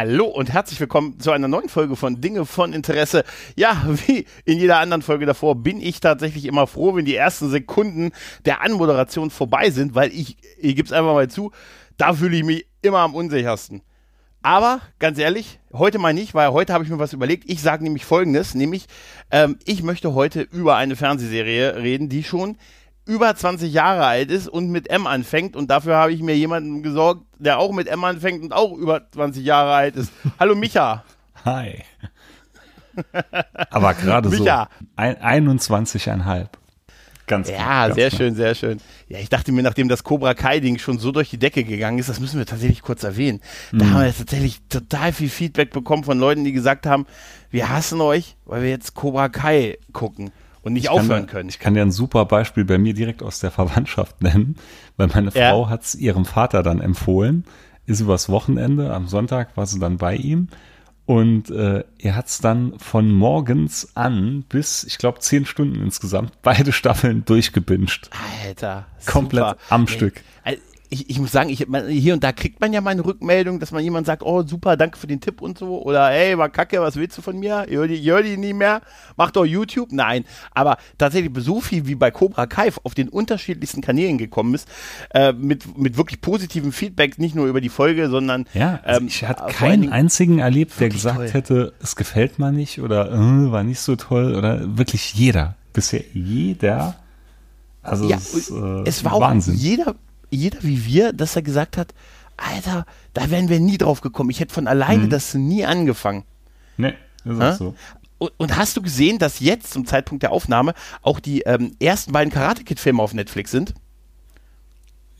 Hallo und herzlich willkommen zu einer neuen Folge von Dinge von Interesse. Ja, wie in jeder anderen Folge davor bin ich tatsächlich immer froh, wenn die ersten Sekunden der Anmoderation vorbei sind, weil ich, ich gebe es einfach mal zu, da fühle ich mich immer am unsichersten. Aber ganz ehrlich, heute mal nicht, weil heute habe ich mir was überlegt. Ich sage nämlich Folgendes, nämlich ähm, ich möchte heute über eine Fernsehserie reden, die schon über 20 Jahre alt ist und mit M anfängt. Und dafür habe ich mir jemanden gesorgt, der auch mit M anfängt und auch über 20 Jahre alt ist. Hallo Micha. Hi. Aber gerade so ein, 21,5. Ganz Ja, ganz sehr klar. schön, sehr schön. Ja, ich dachte mir, nachdem das Cobra Kai-Ding schon so durch die Decke gegangen ist, das müssen wir tatsächlich kurz erwähnen. Da mhm. haben wir jetzt tatsächlich total viel Feedback bekommen von Leuten, die gesagt haben, wir hassen euch, weil wir jetzt Cobra Kai gucken und nicht ich aufhören kann, können. Ich kann dir ein super Beispiel bei mir direkt aus der Verwandtschaft nennen, weil meine ja. Frau hat es ihrem Vater dann empfohlen, ist übers Wochenende, am Sonntag war sie dann bei ihm und äh, er hat es dann von morgens an bis, ich glaube, zehn Stunden insgesamt, beide Staffeln durchgebinscht. Alter. Komplett super. am Ey, Stück ich, ich muss sagen, ich, man, hier und da kriegt man ja mal eine Rückmeldung, dass man jemand sagt, oh super, danke für den Tipp und so. Oder hey, war kacke, was willst du von mir? Ich höre die, hör die nie mehr. Mach doch YouTube. Nein. Aber tatsächlich so viel wie bei Cobra Kai auf den unterschiedlichsten Kanälen gekommen ist, äh, mit, mit wirklich positivem Feedback, nicht nur über die Folge, sondern Ja, also ähm, ich hatte keinen einzigen erlebt, der gesagt toll. hätte, es gefällt mir nicht oder äh, war nicht so toll oder wirklich jeder. Bisher jeder. Also ja, es, äh, es war Wahnsinn. auch jeder jeder wie wir, dass er gesagt hat, Alter, da wären wir nie drauf gekommen. Ich hätte von alleine mhm. das nie angefangen. Nee, ist auch so. Und, und, hast du gesehen, dass jetzt zum Zeitpunkt der Aufnahme auch die ähm, ersten beiden Karate Kid Filme auf Netflix sind?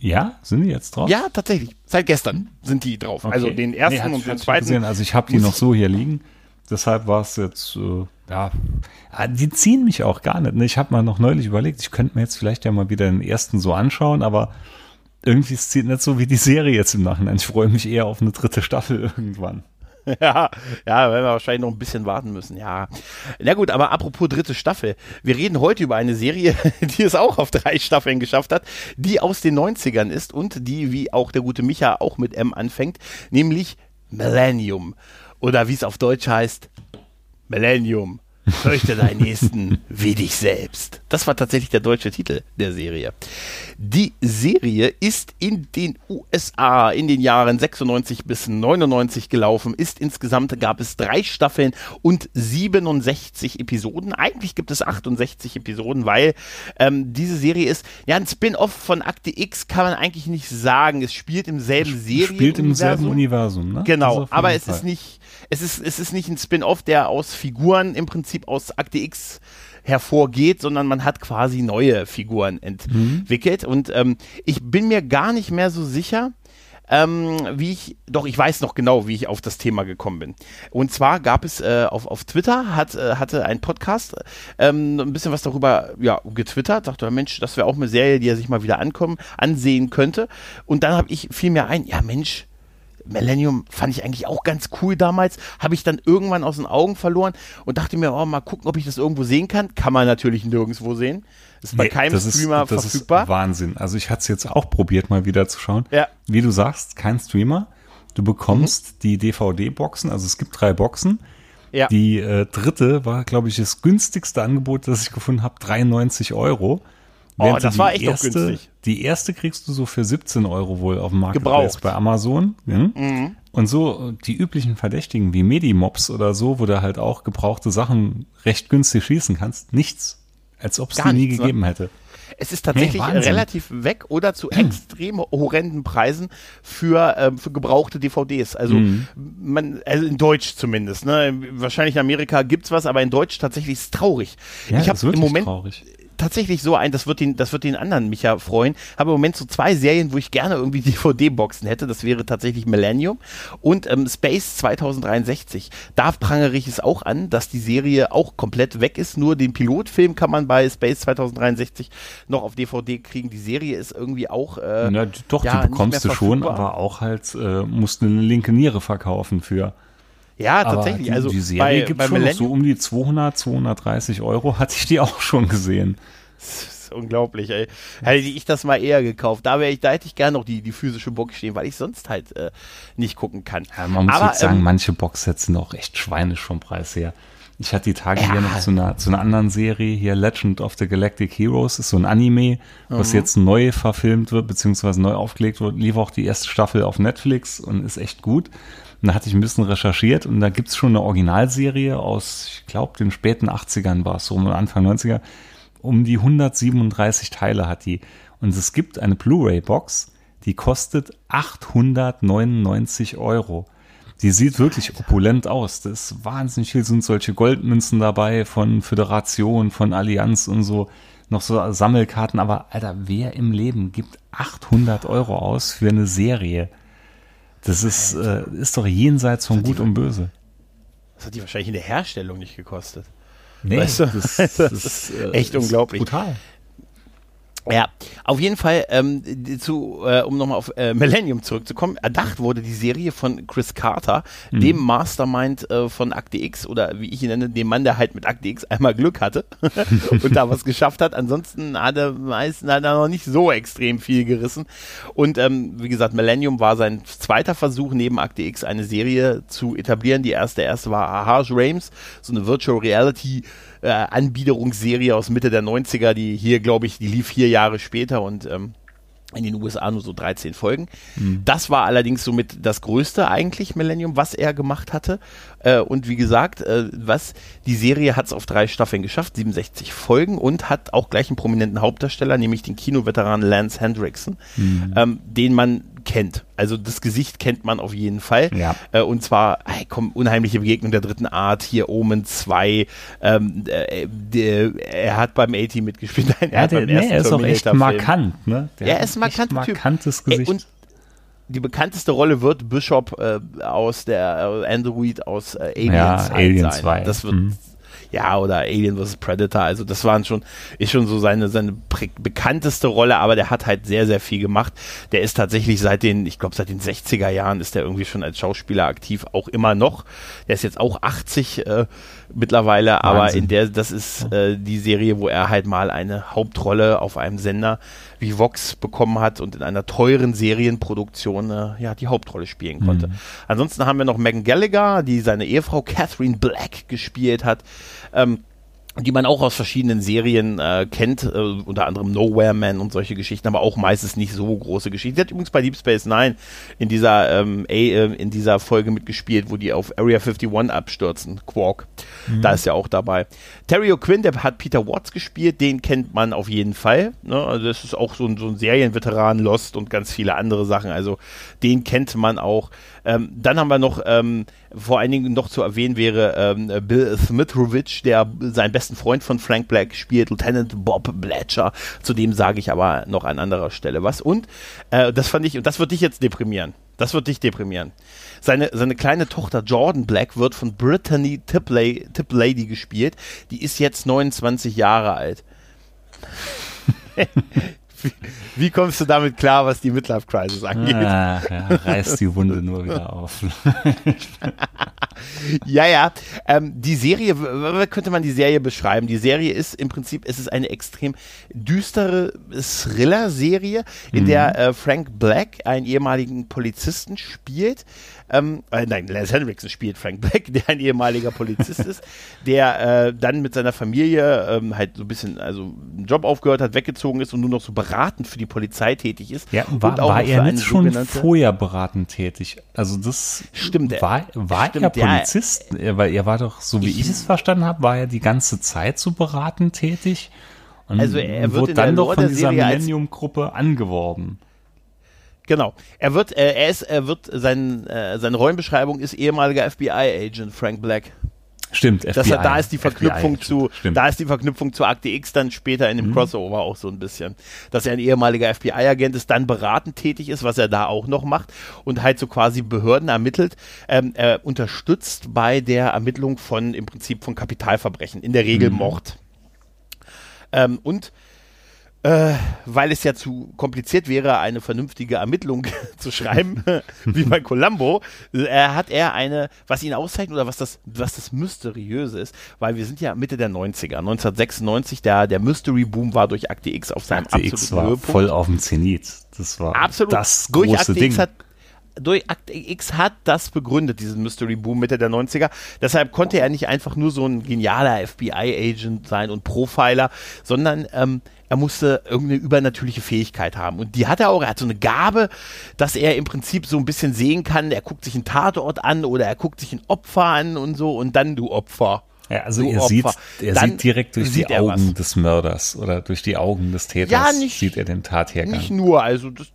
Ja, sind die jetzt drauf? Ja, tatsächlich. Seit gestern sind die drauf. Okay. Also den ersten nee, und den zweiten. Gesehen. Also ich habe die noch so hier liegen. Deshalb war es jetzt, äh, ja, ah, die ziehen mich auch gar nicht. Ne? Ich habe mal noch neulich überlegt, ich könnte mir jetzt vielleicht ja mal wieder den ersten so anschauen, aber irgendwie ist es nicht so wie die Serie jetzt im Nachhinein. Ich freue mich eher auf eine dritte Staffel irgendwann. Ja, ja, werden wir wahrscheinlich noch ein bisschen warten müssen, ja. Na gut, aber apropos dritte Staffel. Wir reden heute über eine Serie, die es auch auf drei Staffeln geschafft hat, die aus den 90ern ist und die, wie auch der gute Micha auch mit M anfängt, nämlich Millennium. Oder wie es auf Deutsch heißt, Millennium. Fürchte deinen Nächsten wie dich selbst. Das war tatsächlich der deutsche Titel der Serie. Die Serie ist in den USA in den Jahren 96 bis 99 gelaufen, ist insgesamt gab es drei Staffeln und 67 Episoden. Eigentlich gibt es 68 Episoden, weil ähm, diese Serie ist ja ein Spin-off von Akte X, kann man eigentlich nicht sagen. Es spielt im selben Serien. Spielt im selben Universum, ne? Genau, aber es Fall. ist nicht, es ist, es ist nicht ein Spin-off, der aus Figuren im Prinzip aus Akte X hervorgeht, sondern man hat quasi neue Figuren entwickelt. Mhm. Und ähm, ich bin mir gar nicht mehr so sicher, ähm, wie ich, doch ich weiß noch genau, wie ich auf das Thema gekommen bin. Und zwar gab es äh, auf, auf Twitter, hat, äh, hatte ein Podcast ähm, ein bisschen was darüber ja, getwittert, sagte, Mensch, das wäre auch eine Serie, die er sich mal wieder ankommen, ansehen könnte. Und dann habe ich fiel mir ein, ja Mensch, Millennium fand ich eigentlich auch ganz cool damals. Habe ich dann irgendwann aus den Augen verloren und dachte mir, oh, mal gucken, ob ich das irgendwo sehen kann. Kann man natürlich nirgendwo sehen. Ist bei nee, keinem das Streamer ist, das verfügbar. Ist Wahnsinn. Also ich hatte es jetzt auch probiert, mal wieder zu schauen. Ja. Wie du sagst, kein Streamer. Du bekommst mhm. die DVD-Boxen, also es gibt drei Boxen. Ja. Die äh, dritte war, glaube ich, das günstigste Angebot, das ich gefunden habe, 93 Euro. Oh, das war echt erste, günstig. Die erste kriegst du so für 17 Euro wohl auf dem Marketplace Gebraucht. bei Amazon. Ja? Mhm. Und so die üblichen Verdächtigen wie Medimobs oder so, wo du halt auch gebrauchte Sachen recht günstig schießen kannst, nichts. Als ob es die nie nichts, ne? gegeben ne? hätte. Es ist tatsächlich nee, relativ weg oder zu extrem horrenden Preisen für, ähm, für gebrauchte DVDs. Also, mhm. man, also in Deutsch zumindest. Ne? Wahrscheinlich in Amerika gibt's was, aber in Deutsch tatsächlich ist es traurig. Ja, ich habe im Moment traurig tatsächlich so ein, das wird den, das wird den anderen mich ja freuen. Habe im Moment so zwei Serien, wo ich gerne irgendwie DVD-Boxen hätte. Das wäre tatsächlich Millennium und ähm, Space 2063. Da prangere ich es auch an, dass die Serie auch komplett weg ist. Nur den Pilotfilm kann man bei Space 2063 noch auf DVD kriegen. Die Serie ist irgendwie auch. Äh, Na, doch, ja, die bekommst du schon, aber auch halt äh, musst eine linke Niere verkaufen für. Ja, tatsächlich. Die, also die Serie gibt es schon so um die 200, 230 Euro, hatte ich die auch schon gesehen. Das ist unglaublich, ey. Hätte ich das mal eher gekauft. Da, ich, da hätte ich gerne noch die, die physische Box stehen, weil ich sonst halt äh, nicht gucken kann. Ja, man muss Aber, jetzt sagen, ähm, manche Boxsets sind auch echt schweinisch vom Preis her. Ich hatte die Tage ja. hier noch zu einer, zu einer anderen Serie, hier Legend of the Galactic Heroes, ist so ein Anime, was mhm. jetzt neu verfilmt wird, beziehungsweise neu aufgelegt wird. Lief auch die erste Staffel auf Netflix und ist echt gut. Und da hatte ich ein bisschen recherchiert und da gibt's schon eine Originalserie aus, ich glaube, den späten 80ern war es, so Anfang 90er. Um die 137 Teile hat die. Und es gibt eine Blu-ray-Box, die kostet 899 Euro. Die sieht wirklich Alter. opulent aus. Das ist wahnsinnig viel, sind solche Goldmünzen dabei von Föderation, von Allianz und so. Noch so Sammelkarten. Aber Alter, wer im Leben gibt 800 Euro aus für eine Serie? Das ist, äh, ist doch jenseits von Gut und Böse. Das hat die wahrscheinlich in der Herstellung nicht gekostet. Nee, weißt du? das, das, ist äh, echt unglaublich. Brutal. Ja, auf jeden Fall, ähm, zu, äh, um nochmal auf äh, Millennium zurückzukommen, erdacht wurde die Serie von Chris Carter, mhm. dem Mastermind äh, von Akte X oder wie ich ihn nenne, dem Mann, der halt mit Akte X einmal Glück hatte und da was geschafft hat. Ansonsten hat er meistens hat er noch nicht so extrem viel gerissen. Und ähm, wie gesagt, Millennium war sein zweiter Versuch, neben Akte X eine Serie zu etablieren. Die erste, erste war Harsh Rames, so eine Virtual Reality äh, Anbiederungsserie aus Mitte der 90er, die hier, glaube ich, die lief vier Jahre später und ähm, in den USA nur so 13 Folgen. Mhm. Das war allerdings somit das größte eigentlich Millennium, was er gemacht hatte. Äh, und wie gesagt, äh, was die Serie hat es auf drei Staffeln geschafft, 67 Folgen und hat auch gleich einen prominenten Hauptdarsteller, nämlich den Kinoveteran Lance Hendrickson, mhm. ähm, den man kennt. Also das Gesicht kennt man auf jeden Fall. Ja. Äh, und zwar, hey, komm, unheimliche Begegnung der dritten Art, hier Omen 2. Ähm, äh, der, er hat beim A-Team mitgespielt. Nein, er, ja, der, nee, er ist auch echt markant. Ne? Der er ist ein markanter Typ. markantes Gesicht. Ey, und die bekannteste Rolle wird Bishop äh, aus der äh, Android aus äh, Alien, ja, Alien sein. 2. Das wird mhm ja, oder Alien vs. Predator, also das waren schon, ist schon so seine, seine bekannteste Rolle, aber der hat halt sehr, sehr viel gemacht. Der ist tatsächlich seit den, ich glaube seit den 60er Jahren ist der irgendwie schon als Schauspieler aktiv, auch immer noch. Der ist jetzt auch 80 äh, mittlerweile, Wahnsinn. aber in der, das ist äh, die Serie, wo er halt mal eine Hauptrolle auf einem Sender wie Vox bekommen hat und in einer teuren Serienproduktion äh, ja die Hauptrolle spielen konnte. Mhm. Ansonsten haben wir noch Megan Gallagher, die seine Ehefrau Catherine Black gespielt hat. Ähm, die man auch aus verschiedenen Serien äh, kennt, äh, unter anderem Nowhere Man und solche Geschichten, aber auch meistens nicht so große Geschichten. Sie hat übrigens bei Deep Space Nine in dieser ähm, A, äh, in dieser Folge mitgespielt, wo die auf Area 51 abstürzen, Quark. Mhm. Da ist ja auch dabei. Terry O'Quinn, der hat Peter Watts gespielt, den kennt man auf jeden Fall. Ne? Also das ist auch so ein, so ein Serienveteran, Lost und ganz viele andere Sachen. Also den kennt man auch. Ähm, dann haben wir noch, ähm, vor allen Dingen noch zu erwähnen wäre ähm, Bill Smitrovich, der seinen besten Freund von Frank Black spielt, Lieutenant Bob Blatcher. Zu dem sage ich aber noch an anderer Stelle was. Und äh, das fand ich, und das wird dich jetzt deprimieren. Das wird dich deprimieren. Seine, seine kleine Tochter Jordan Black wird von Brittany Tiplady gespielt. Die ist jetzt 29 Jahre alt. Wie, kommst du damit klar, was die Midlife Crisis angeht? Ah, ja, reißt die Wunde nur wieder auf. ja, ja. Ähm, die Serie, wie könnte man die Serie beschreiben? Die Serie ist im Prinzip, es ist eine extrem düstere Thriller-Serie, in mhm. der äh, Frank Black einen ehemaligen Polizisten spielt, ähm, äh, nein, Lance Henriksen spielt Frank Black, der ein ehemaliger Polizist ist, der äh, dann mit seiner Familie ähm, halt so ein bisschen, also einen Job aufgehört hat, weggezogen ist und nur noch so beratend für die Polizei tätig ist. Ja, war, und auch war er nicht schon vorher beratend tätig? Also das Stimmt, war, war stimmt, er ja. Polizist, Er- weil er war doch, so wie ich, es verstanden habe, war er die ganze Zeit so beratend tätig. Und Also er wird dann doch von dieser Millennium-Gruppe angeworben. Genau. Er wird, äh, er ist, er wird, sein, äh, seine Rollenbeschreibung ist ehemaliger FBI-Agent Frank Black. Stimmt, FBI. Das, da ist die Verknüpfung FBI, zu, stimmt. da ist die Verknüpfung zu Akte X dann später in dem Crossover auch so ein bisschen. Dass er ein ehemaliger FBI-Agent ist, dann beratend tätig ist, was er da auch noch macht und halt so quasi Behörden ermittelt, ähm, er unterstützt bei der Ermittlung von im Prinzip von Kapitalverbrechen, in der Regel Mord. Ähm, und äh, weil es ja zu kompliziert wäre, eine vernünftige Ermittlung zu schreiben, wie bei Columbo, äh, hat er eine, was ihn auszeichnet oder was das, was das Mysteriöse ist, weil wir sind ja Mitte der 90er, 1996, der, der Mystery-Boom war durch Akte X auf seinem Akte X absoluten war Höhepunkt. voll auf dem Zenit. Das war Absolut. das durch große Akte Ding. X hat durch Akte X hat das begründet, diesen Mystery Boom Mitte der 90er. Deshalb konnte er nicht einfach nur so ein genialer FBI-Agent sein und Profiler, sondern ähm, er musste irgendeine übernatürliche Fähigkeit haben. Und die hat er auch. Er hat so eine Gabe, dass er im Prinzip so ein bisschen sehen kann, er guckt sich einen Tatort an oder er guckt sich ein Opfer an und so und dann du Opfer. ja, also du er sieht, Opfer. er Dann sieht direkt durch sieht die er Augen was. des Mörders oder durch die Augen des Täters Ja, nicht- sieht er den Tathergang. Nicht nur, also das,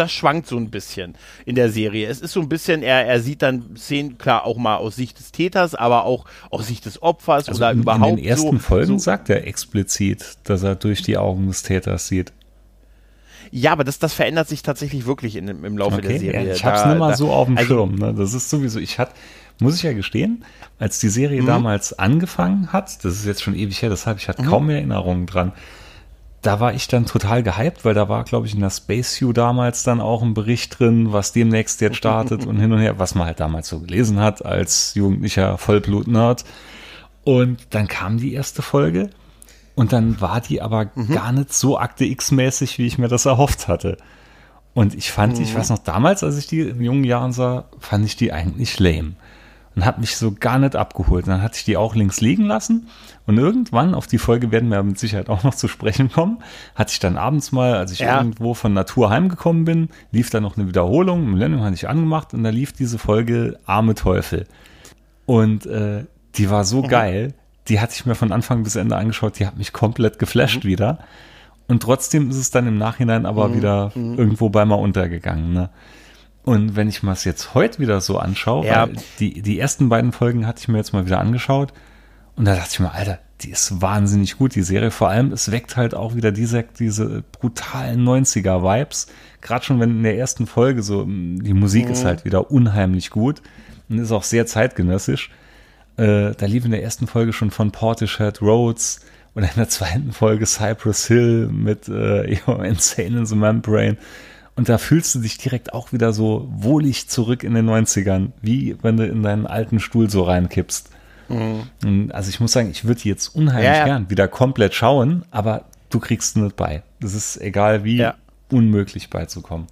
das schwankt so ein bisschen in der Serie. Es ist so ein bisschen, er, er sieht dann Szenen, klar, auch mal aus Sicht des Täters, aber auch aus Sicht des Opfers Also oder in, überhaupt in den ersten so, Folgen so. sagt er explizit, dass er durch die Augen des Täters sieht. Ja, aber das, das verändert sich tatsächlich wirklich in, im Laufe der Okay, Serie. ja, ich hab's Da- nicht mal da- so auf dem also, Schirm. Ne? Das ist sowieso, ich hatte, muss ich ja gestehen, als die Mhm. Serie damals angefangen hat, das ist jetzt schon ewig her, deshalb ich hatte Mhm. kaum mehr Erinnerungen dran. Da war ich dann total gehypt, weil da war, glaube ich, in der Space U damals dann auch ein Bericht drin, was demnächst jetzt startet und hin und her, was man halt damals so gelesen hat als jugendlicher Vollblut-Nerd. Und dann kam die erste Folge und dann war die aber Mhm. gar nicht so Akte X-mäßig, wie ich mir das erhofft hatte. Und ich fand, ich weiß noch, damals, als ich die in jungen Jahren sah, fand ich die eigentlich lame. Und habe mich so gar nicht abgeholt. Und dann hatte ich die auch links liegen lassen. Und irgendwann, auf die Folge werden wir mit Sicherheit auch noch zu sprechen kommen, hatte ich dann abends mal, als ich Ja. irgendwo von Natur heimgekommen bin, lief da noch eine Wiederholung. Millennium hatte ich angemacht und da lief diese Folge Arme Teufel. Und äh, die war so geil. Die hatte ich mir von Anfang bis Ende angeschaut. Die hat mich komplett geflasht wieder. Und trotzdem ist es dann im Nachhinein aber wieder irgendwo bei mal untergegangen. Ne? Und wenn ich mir das jetzt heute wieder so anschaue, Ja. die, die ersten beiden Folgen hatte ich mir jetzt mal wieder angeschaut und da dachte ich mir, Alter, die ist wahnsinnig gut, die Serie. Vor allem, es weckt halt auch wieder diese, diese brutalen 90er-Vibes. Gerade schon, wenn in der ersten Folge so, mh, die Musik ist halt wieder unheimlich gut und ist auch sehr zeitgenössisch. Äh, da lief in der ersten Folge schon von Portishead Roads und in der zweiten Folge Cypress Hill mit äh, Insane in the Membrane. Und da fühlst du dich direkt auch wieder so wohlig zurück in den 90ern, wie wenn du in deinen alten Stuhl so reinkippst. Und Also ich muss sagen, ich würde jetzt unheimlich Ja, gern wieder komplett schauen, aber du kriegst nicht bei. Das ist egal wie unmöglich beizukommen.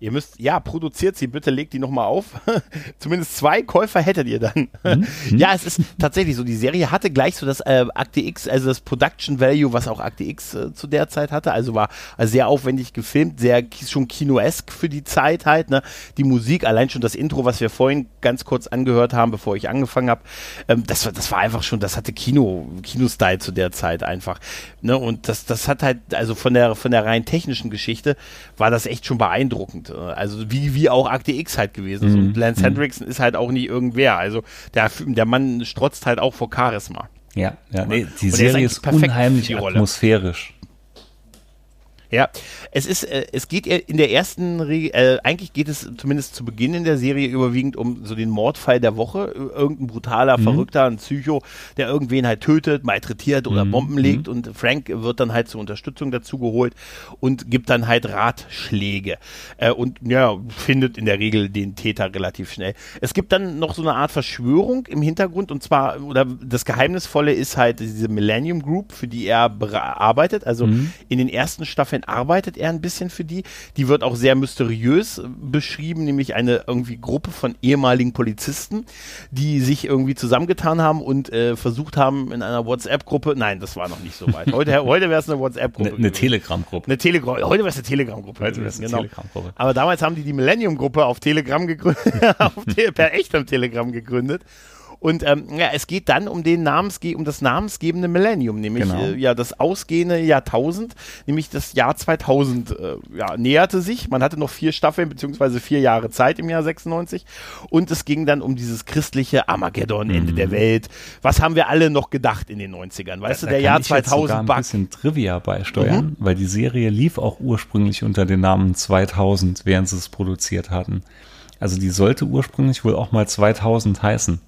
Ihr müsst, ja, produziert sie, bitte legt die nochmal auf. Zumindest zwei Käufer hättet ihr dann. Mhm. ja, es ist tatsächlich so, die Serie hatte gleich so das äh, Akte X, also das Production Value, was auch Akte X äh, zu der Zeit hatte. Also war also sehr aufwendig gefilmt, sehr schon kinoesk für die Zeit halt. Ne? Die Musik, allein schon das Intro, was wir vorhin ganz kurz angehört haben, bevor ich angefangen habe, ähm, das, war, das war einfach schon, das hatte Kino, Kino-Style zu der Zeit einfach. Ne? Und das, das hat halt, also von der, von der rein technischen Geschichte war das echt schon beeindruckend. Äh, Also wie, wie auch Akte X halt gewesen ist. Und Lance Hendrickson ist halt auch nie irgendwer. Also der, der Mann strotzt halt auch vor Charisma. Ja, ja, nee, die er ist Serie eigentlich ist perfekt unheimlich atmosphärisch. Ja, es ist, äh, es geht ja in der ersten, Re äh, eigentlich geht es zumindest zu Beginn in der Serie überwiegend um so den Mordfall der Woche. Ir- Irgendein brutaler, Verrückter, ein Psycho, der irgendwen halt tötet, malträtiert oder Bomben legt und Frank wird dann halt zur Unterstützung dazu geholt und gibt dann halt Ratschläge äh, und ja, findet in der Regel den Täter relativ schnell. Es gibt dann noch so eine Art Verschwörung im Hintergrund und zwar, oder das Geheimnisvolle ist halt diese Millennium Group, für die er arbeitet. Also in den ersten Staffeln anscheinend arbeitet er ein bisschen für die. Die wird auch sehr mysteriös beschrieben, nämlich eine irgendwie Gruppe von ehemaligen Polizisten, die sich irgendwie zusammengetan haben und äh, versucht haben in einer WhatsApp-Gruppe, nein, das war noch nicht so weit. Heute, heute wäre es eine WhatsApp-Gruppe. Eine, eine Telegram-Gruppe. Eine Telegram, heute wäre es eine Telegram-Gruppe. Heute wäre es eine genau. Telegram-Gruppe. Aber damals haben die die Millennium-Gruppe auf Telegram gegründet, auf Te per echtem Telegram gegründet. Und ähm, ja, es geht dann um den Namensge um das namensgebende Millennium, nämlich Genau. äh, ja das ausgehende Jahrtausend, nämlich das Jahr 2000 äh, ja, näherte sich. Man hatte noch vier Staffeln beziehungsweise vier Jahre Zeit im Jahr 96 und es ging dann um dieses christliche Armageddon, Ende der Welt. Was haben wir alle noch gedacht in den 90ern? Weißt du, Da der kann Jahr ich jetzt sogar 2000 ein Bug. bisschen Trivia beisteuern, Mhm. weil die Serie lief auch ursprünglich unter dem Namen 2000, während sie es produziert hatten. Also die sollte ursprünglich wohl auch mal 2000 heißen.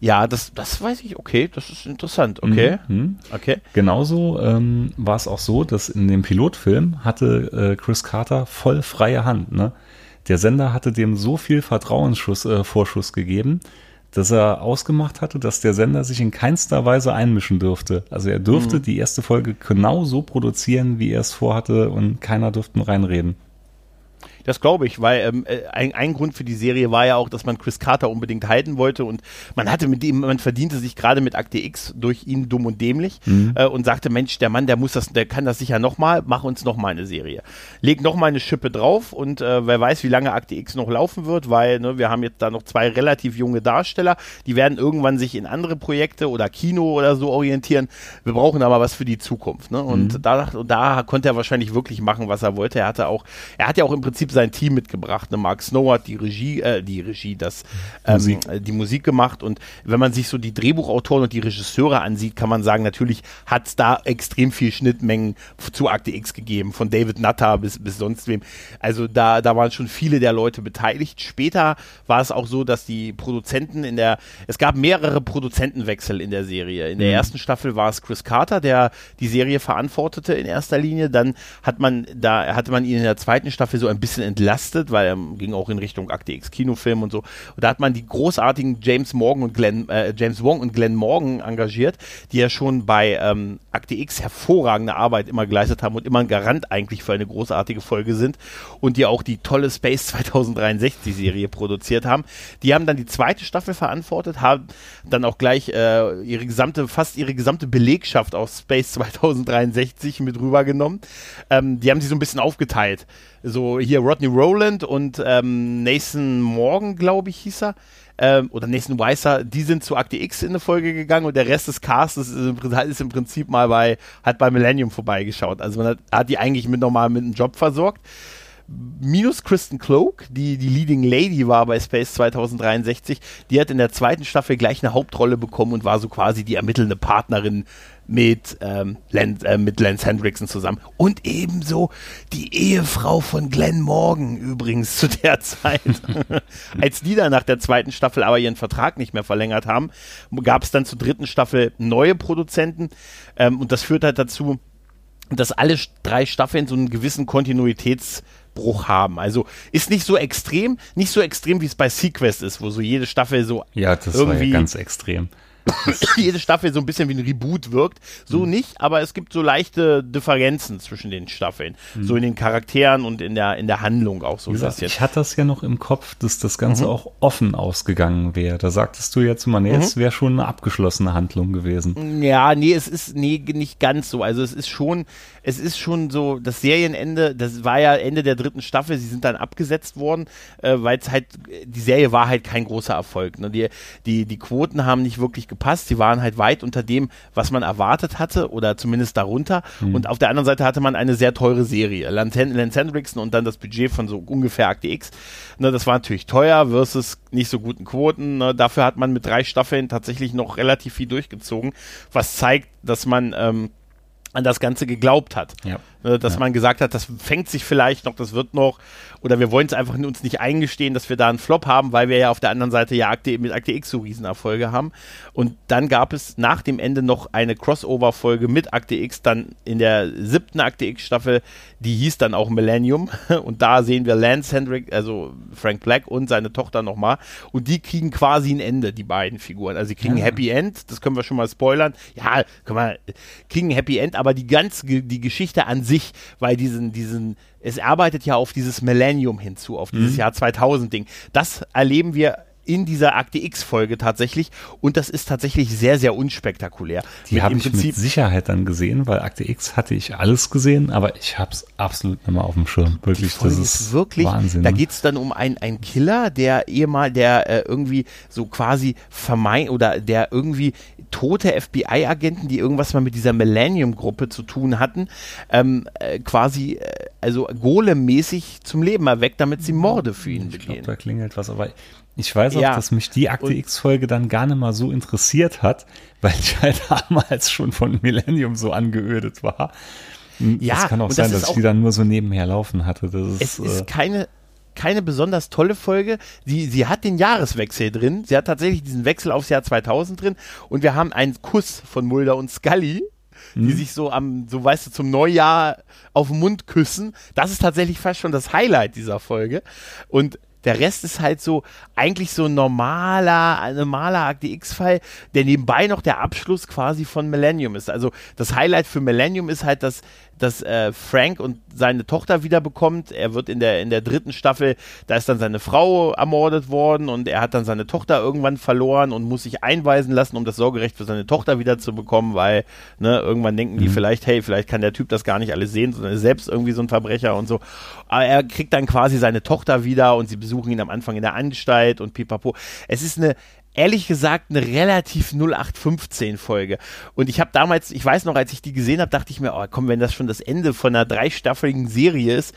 Ja, das, das weiß ich. Okay, das ist interessant. Okay, Mhm. okay. Genauso ähm, war es auch so, dass in dem Pilotfilm hatte äh, Chris Carter voll freie Hand. Ne? Der Sender hatte dem so viel Vertrauensschuss, äh, gegeben, dass er ausgemacht hatte, dass der Sender sich in keinster Weise einmischen dürfte. Also er durfte die erste Folge genau so produzieren, wie er es vorhatte und keiner durfte reinreden. Das glaube ich, weil ähm, äh, ein, ein Grund für die Serie war ja auch, dass man Chris Carter unbedingt halten wollte und man hatte mit ihm, man verdiente sich gerade mit Akte X durch ihn dumm und dämlich äh, und sagte, Mensch, der Mann, der muss das, der kann das sicher nochmal, mach uns nochmal eine Serie. Leg nochmal eine Schippe drauf und äh, wer weiß, wie lange Akte X noch laufen wird, weil ne, wir haben jetzt da noch zwei relativ junge Darsteller, die werden irgendwann sich in andere Projekte oder Kino oder so orientieren. Wir brauchen aber was für die Zukunft. Ne? Und da, und da konnte er wahrscheinlich wirklich machen, was er wollte. Er hatte auch, er hat ja auch im Prinzip sein Team mitgebracht. Ne? Mark Snow hat die Regie, äh, die Regie, das ähm, Musik. die Musik gemacht. Und wenn man sich so die Drehbuchautoren und die Regisseure ansieht, kann man sagen, natürlich hat es da extrem viel Schnittmengen zu Akte X gegeben, von David Nutter bis, bis sonst wem. Also da, da waren schon viele der Leute beteiligt. Später war es auch so, dass die Produzenten in der, es gab mehrere Produzentenwechsel in der Serie. In der ersten Staffel war es Chris Carter, der die Serie verantwortete in erster Linie. Dann hat man, da hatte man ihn in der zweiten Staffel so ein bisschen entlastet, weil er ging auch in Richtung Akte X Kinofilm und so. Und da hat man die großartigen James Morgan und Glenn, äh, James Wong und Glenn Morgan engagiert, die ja schon bei ähm, Akte X hervorragende Arbeit immer geleistet haben und immer ein Garant eigentlich für eine großartige Folge sind und die auch die tolle Space 2063 Serie produziert haben. Die haben dann die zweite Staffel verantwortet, haben dann auch gleich äh, ihre gesamte, fast ihre gesamte Belegschaft aus Space 2063 mit rübergenommen. Ähm, die haben sie so ein bisschen aufgeteilt. So hier Rodney Rowland und ähm, Nathan Morgan, glaube ich, hieß er. Ähm, oder Nathan Weiser, die sind zu Akte X in eine Folge gegangen und der Rest des Castes ist im, Prin- ist im Prinzip mal bei, hat bei Millennium vorbeigeschaut. Also man hat, hat die eigentlich mit normal mit einem Job versorgt minus Kristen Cloak, die die Leading Lady war bei Space 2063, die hat in der zweiten Staffel gleich eine Hauptrolle bekommen und war so quasi die ermittelnde Partnerin mit, ähm, Lance, äh, mit Lance Hendrickson zusammen. Und ebenso die Ehefrau von Glenn Morgan übrigens zu der Zeit. Als die dann nach der zweiten Staffel aber ihren Vertrag nicht mehr verlängert haben, gab es dann zur dritten Staffel neue Produzenten ähm, und das führt halt dazu, dass alle drei Staffeln so einen gewissen Kontinuitätsbruch haben. Also ist nicht so extrem, nicht so extrem wie es bei Sequest ist, wo so jede Staffel so Ja, das war irgendwie ja ganz extrem. jede Staffel so ein bisschen wie ein Reboot wirkt. So nicht, aber es gibt so leichte Differenzen zwischen den Staffeln. So in den Charakteren und in der, in der Handlung auch so ein bisschen. ich hatte das ja noch im Kopf, dass das Mhm. Ganze auch offen ausgegangen wäre. Da sagtest du jetzt mal, nee, es wäre schon eine abgeschlossene Handlung gewesen. Ja, nee, es ist nee, nicht ganz so. Also es ist schon, es ist schon so, das Serienende, das war ja Ende der dritten Staffel, sie sind dann abgesetzt worden, äh, weil es halt, die Serie war halt kein großer Erfolg. Ne? Die, die, die Quoten haben nicht wirklich gepasst, sie waren halt weit unter dem, was man erwartet hatte oder zumindest darunter. Und auf der anderen Seite hatte man eine sehr teure Serie. Lance Lance Hendrickson und dann das Budget von so ungefähr Akte X. Ne, das war natürlich teuer versus nicht so guten Quoten. Ne? Dafür hat man mit drei Staffeln tatsächlich noch relativ viel durchgezogen, was zeigt, dass man ähm, an das Ganze geglaubt hat. Ja. Ne, dass ja. man gesagt hat, das fängt sich vielleicht noch, das wird noch, oder wir wollen es einfach uns nicht eingestehen, dass wir da einen Flop haben, weil wir ja auf der anderen Seite ja Akte, mit Akte X so Riesenerfolge haben. Und dann gab es nach dem Ende noch eine Crossover-Folge mit Akte X, dann in der siebten Akte X-Staffel, die hieß dann auch Millennium. Und da sehen wir Lance Hendrick, also Frank Black und seine Tochter nochmal. Und die kriegen quasi ein Ende, die beiden Figuren. Also sie kriegen ja. Happy End, das können wir schon mal spoilern. Ja, können wir, kriegen Happy End, aber die ganze, die Geschichte an sich, weil diesen, diesen, es arbeitet ja auf dieses Millennium hinzu, auf dieses mhm. Jahr 2000 Ding. Das erleben wir in dieser Akte X-Folge tatsächlich und das ist tatsächlich sehr, sehr unspektakulär. Die habe ich Prinzip mit Sicherheit dann gesehen, weil Akte X hatte ich alles gesehen, aber ich habe es absolut nicht mehr auf dem Schirm. Wirklich, das ist, ist wirklich, Wahnsinn. Da geht es dann um einen, einen Killer, der ehemal, der äh, irgendwie so quasi vermeint oder der irgendwie tote FBI-Agenten, die irgendwas mal mit dieser Millennium-Gruppe zu tun hatten, ähm, äh, quasi, äh, also Golem-mäßig zum Leben erweckt, damit sie Morde für ihn begehen. Ich glaube, da klingelt was, aber ich weiß auch, ja. dass mich die Akte X-Folge dann gar nicht mal so interessiert hat, weil ich halt damals schon von Millennium so angeödet war. Ja, es kann auch sein, dass ich die dann nur so nebenher laufen hatte. Das ist, es ist äh, keine, keine besonders tolle Folge. Sie, sie hat den Jahreswechsel drin. Sie hat tatsächlich diesen Wechsel aufs Jahr 2000 drin. Und wir haben einen Kuss von Mulder und Scully, die mhm. sich so am, so weißt du, zum Neujahr auf den Mund küssen. Das ist tatsächlich fast schon das Highlight dieser Folge. Und der Rest ist halt so eigentlich so ein normaler, normaler Akte X-Fall, der nebenbei noch der Abschluss quasi von Millennium ist. Also das Highlight für Millennium ist halt, dass dass äh, Frank und seine Tochter wiederbekommt. Er wird in der, in der dritten Staffel, da ist dann seine Frau ermordet worden und er hat dann seine Tochter irgendwann verloren und muss sich einweisen lassen, um das Sorgerecht für seine Tochter wiederzubekommen, weil ne, irgendwann denken die mhm. vielleicht, hey, vielleicht kann der Typ das gar nicht alles sehen, sondern ist selbst irgendwie so ein Verbrecher und so. Aber er kriegt dann quasi seine Tochter wieder und sie besuchen ihn am Anfang in der Anstalt und pipapo. Es ist eine ehrlich gesagt eine relativ 0815 Folge. Und ich habe damals, ich weiß noch, als ich die gesehen habe, dachte ich mir, oh komm, wenn das schon das Ende von einer dreistaffeligen Serie ist,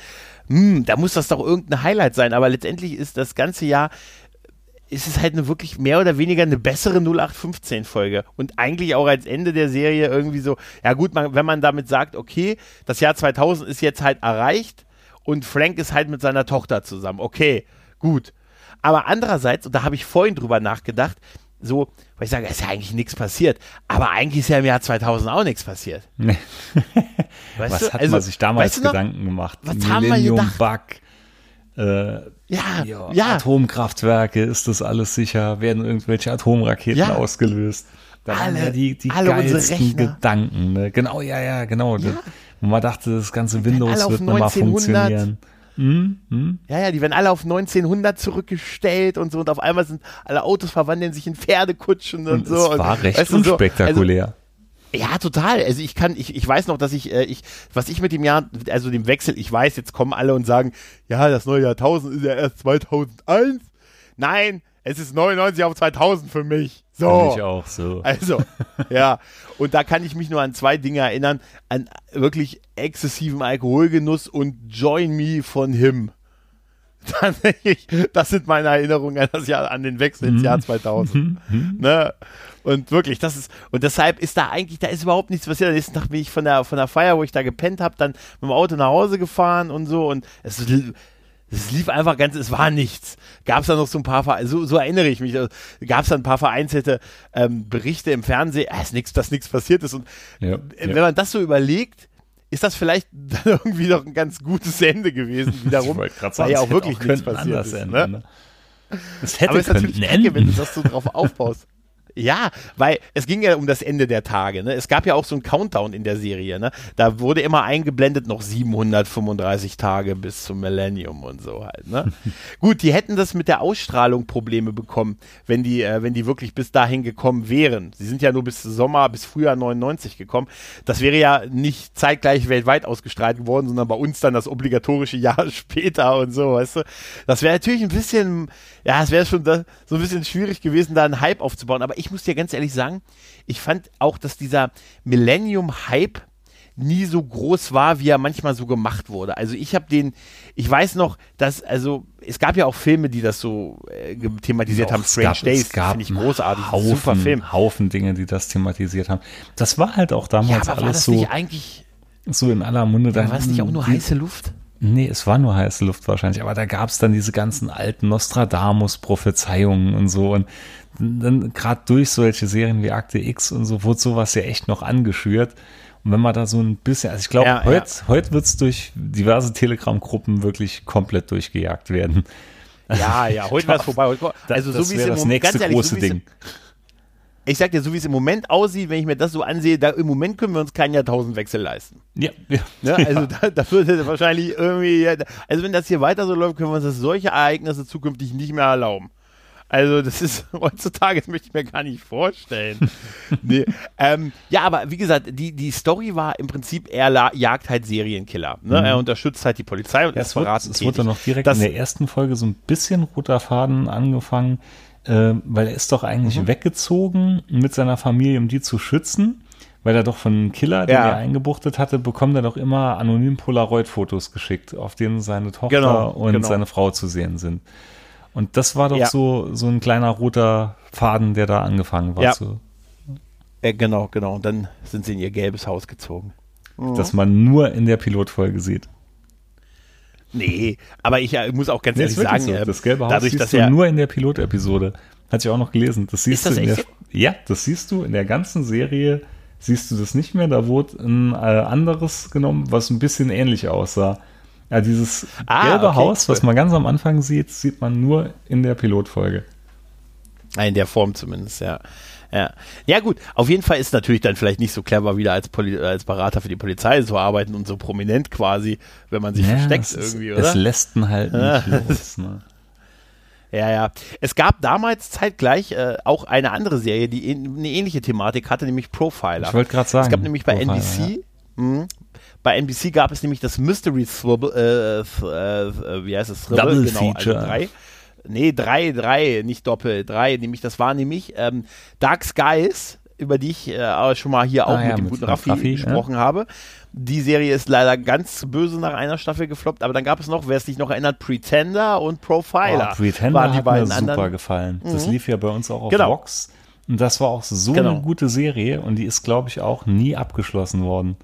hm, da muss das doch irgendein Highlight sein. Aber letztendlich ist das ganze Jahr ist es halt eine wirklich mehr oder weniger eine bessere 0815 Folge und eigentlich auch als Ende der Serie irgendwie so, ja gut, man, wenn man damit sagt, okay, das Jahr 2000 ist jetzt halt erreicht und Frank ist halt mit seiner Tochter zusammen, okay, gut, aber andererseits, und da habe ich vorhin drüber nachgedacht, so, weil ich sage, es ist ja eigentlich nichts passiert. Aber eigentlich ist ja im Jahr 2000 auch nichts passiert. Nee. was du? hat also, man sich damals weißt du Gedanken gemacht? Was haben wir gedacht? Bug. Äh, ja, ja, ja, Atomkraftwerke, ist das alles sicher? Werden irgendwelche Atomraketen ja. ausgelöst? Da alle, ja die, die alle geilsten Gedanken. Ne? Genau, ja, ja, genau. Ja. Und man dachte, das ganze Windows wird nochmal funktionieren. Mhm, mh. Ja, ja, die werden alle auf 1900 zurückgestellt und so und auf einmal sind alle Autos verwandeln sich in Pferdekutschen und, und so. Es war und, recht weißt du, unspektakulär. So, also, ja, total. Also ich kann, ich, ich weiß noch, dass ich, äh, ich, was ich mit dem Jahr, also dem Wechsel, ich weiß, jetzt kommen alle und sagen, ja, das neue Jahrtausend ist ja erst 2001. Nein, es ist 99 auf 2000 für mich. So. Für mich auch so. Also, ja. Und da kann ich mich nur an zwei Dinge erinnern. An wirklich exzessiven Alkoholgenuss und Join Me von Him. Tatsächlich, das sind meine Erinnerungen an das Jahr, an den Wechsel ins Jahr 2000. Mhm. Mhm. ne? Und wirklich, das ist, und deshalb ist da eigentlich, da ist überhaupt nichts passiert. Am nächsten Tag bin ich von der, von der Feier, wo ich da gepennt habe, dann mit dem Auto nach Hause gefahren und so und es ist es lief einfach ganz, es war nichts. Gab es da noch so ein paar, so, so erinnere ich mich, gab es da ein paar vereinzelte ähm, Berichte im Fernsehen, äh, ist nix, dass nichts passiert ist. Und ja, wenn ja. man das so überlegt, ist das vielleicht dann irgendwie noch ein ganz gutes Ende gewesen wiederum, weil sagen, ja auch wirklich auch nichts passiert ist. Enden, ne? ne? Es hätte Aber es ist natürlich kacke, wenn du das so drauf aufbaust. Ja, weil es ging ja um das Ende der Tage. Ne? Es gab ja auch so einen Countdown in der Serie. Ne? Da wurde immer eingeblendet noch 735 Tage bis zum Millennium und so halt. Ne? Gut, die hätten das mit der Ausstrahlung Probleme bekommen, wenn die, äh, wenn die wirklich bis dahin gekommen wären. Sie sind ja nur bis Sommer, bis Frühjahr 99 gekommen. Das wäre ja nicht zeitgleich weltweit ausgestrahlt geworden, sondern bei uns dann das obligatorische Jahr später und so, weißt du. Das wäre natürlich ein bisschen, ja, es wäre schon da, so ein bisschen schwierig gewesen, da einen Hype aufzubauen. Aber ich ich muss dir ganz ehrlich sagen, ich fand auch, dass dieser Millennium-Hype nie so groß war, wie er manchmal so gemacht wurde. Also ich habe den, ich weiß noch, dass, also es gab ja auch Filme, die das so äh, thematisiert haben. Strange gab, Days, finde ich großartig. Haufen, super Film. Haufen Dinge, die das thematisiert haben. Das war halt auch damals ja, aber alles war das so. Nicht eigentlich so in aller Munde. War es nicht auch nur heiße Luft? Nee, es war nur heiße Luft wahrscheinlich, aber da gab es dann diese ganzen alten Nostradamus-Prophezeiungen und so. Und dann gerade durch solche Serien wie Akte X und so wurde sowas ja echt noch angeschürt. Und wenn man da so ein bisschen, also ich glaube, Ja, heute heute wird es durch diverse Telegram-Gruppen wirklich komplett durchgejagt werden. Ja, ja, heute war es vorbei. Heute, also das so wie es wäre im das Moment, nächste ehrlich, große so Ding. Ich sag dir, so wie es im Moment aussieht, wenn ich mir das so ansehe, da im Moment können wir uns keinen Jahrtausendwechsel leisten. Ja, ja. Ne? Also da, da würde wahrscheinlich irgendwie, also wenn das hier weiter so läuft, können wir uns das solche Ereignisse zukünftig nicht mehr erlauben. Also das ist heutzutage, das möchte ich mir gar nicht vorstellen. nee. ähm, ja, aber wie gesagt, die, die Story war im Prinzip, er jagt halt Serienkiller. Ne? Er unterstützt halt die Polizei und Ja, ist verraten es wurde dann noch direkt Das- in der ersten Folge so ein bisschen roter Faden angefangen, äh, weil er ist doch eigentlich Mhm. weggezogen mit seiner Familie, um die zu schützen, weil er doch von einem Killer, den Ja. er eingebuchtet hatte, bekommt er doch immer anonym Polaroid-Fotos geschickt, auf denen seine Tochter Genau, und genau. seine Frau zu sehen sind. Und das war doch Ja. so, so ein kleiner roter Faden, der da angefangen war, Ja. zu, Äh, genau, genau. Und dann sind sie in ihr gelbes Haus gezogen. dass man nur in der Pilotfolge sieht. Nee, aber ich äh, muss auch ganz Nee, ehrlich sagen, so. äh, das gelbe Haus dadurch, siehst dass du nur in der Pilotepisode. Hatte ich auch noch gelesen. Das siehst das du in der, Ja, das siehst du in der ganzen Serie. Siehst du das nicht mehr? Da wurde ein äh, anderes genommen, was ein bisschen ähnlich aussah. Ja, dieses Ah, gelbe okay, Haus, was man ganz am Anfang sieht, sieht man nur in der Pilotfolge. in der Form zumindest, ja. Ja. ja, gut, auf jeden Fall ist natürlich dann vielleicht nicht so clever, wieder als, Poli als Berater für die Polizei zu arbeiten und so prominent quasi, wenn man sich versteckt es, ist- irgendwie, es oder? lässt ihn halt nicht los. Ne? Ja, ja. Es gab damals zeitgleich äh, auch eine andere Serie, die eine ähnliche Thematik hatte, nämlich Profiler. Ich wollte gerade sagen. Es gab nämlich bei Profiler, NBC, mh, bei NBC gab es nämlich das Mystery Thribble, äh, th- äh, wie heißt es? Thribble? Double genau, Feature. Also drei. Nee, drei, drei, nicht doppelt, drei. Nämlich, das war nämlich ähm, Dark Skies, über die ich äh, auch schon mal hier auch Ah, ja, mit dem mit guten Raffi, Raffi, ja. gesprochen habe. Die Serie ist leider ganz böse nach einer Staffel gefloppt, aber dann gab es noch, wer es sich noch erinnert, Pretender und Profiler. Oh, Pretender waren die hat mir beiden super anderen. gefallen. Das lief ja bei uns auch auf Genau. Vox. Und das war auch so Genau. eine gute Serie und die ist, glaube ich, auch nie abgeschlossen worden.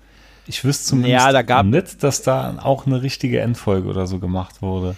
Ich wüsste zumindest Ja, da gab- nicht, dass da auch eine richtige Endfolge oder so gemacht wurde.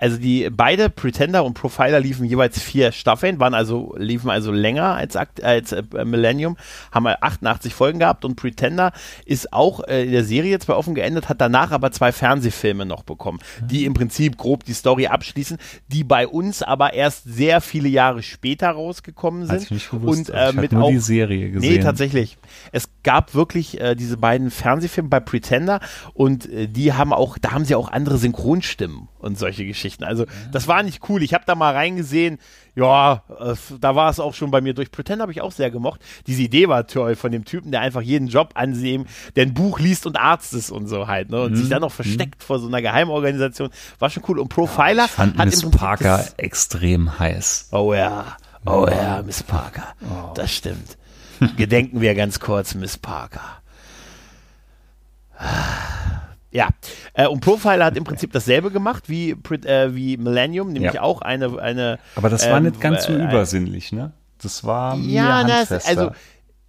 Also die beide Pretender und Profiler liefen jeweils vier Staffeln, waren also liefen also länger als als äh, Millennium, haben mal 88 Folgen gehabt und Pretender ist auch äh, in der Serie zwar offen geendet, hat danach aber zwei Fernsehfilme noch bekommen, die im Prinzip grob die Story abschließen, die bei uns aber erst sehr viele Jahre später rausgekommen sind ich nicht gewusst. und äh, ich hab mit nur auch die Serie gesehen. Nee, tatsächlich. Es gab wirklich äh, diese beiden Fernsehfilme bei Pretender und äh, die haben auch, da haben sie auch andere Synchronstimmen und solche Geschichten. Also das war nicht cool. Ich habe da mal reingesehen. Ja, äh, da war es auch schon bei mir durch. Pretender habe ich auch sehr gemocht. Diese Idee war toll von dem Typen, der einfach jeden Job ansehen, der ein Buch liest und Arzt ist und so halt, ne? Und sich dann noch versteckt vor so einer Geheimorganisation. War schon cool. Und Profiler ich fand hat Miss Parker extrem heiß. Oh ja, oh ja, Miss Parker. Das stimmt. Gedenken wir ganz kurz, Miss Parker. Ja, äh, und Profiler hat im Prinzip dasselbe gemacht wie, äh, wie Millennium, nämlich Ja. auch eine, eine. Aber das war ähm, nicht ganz so äh, übersinnlich, ne? Das war ja, das, also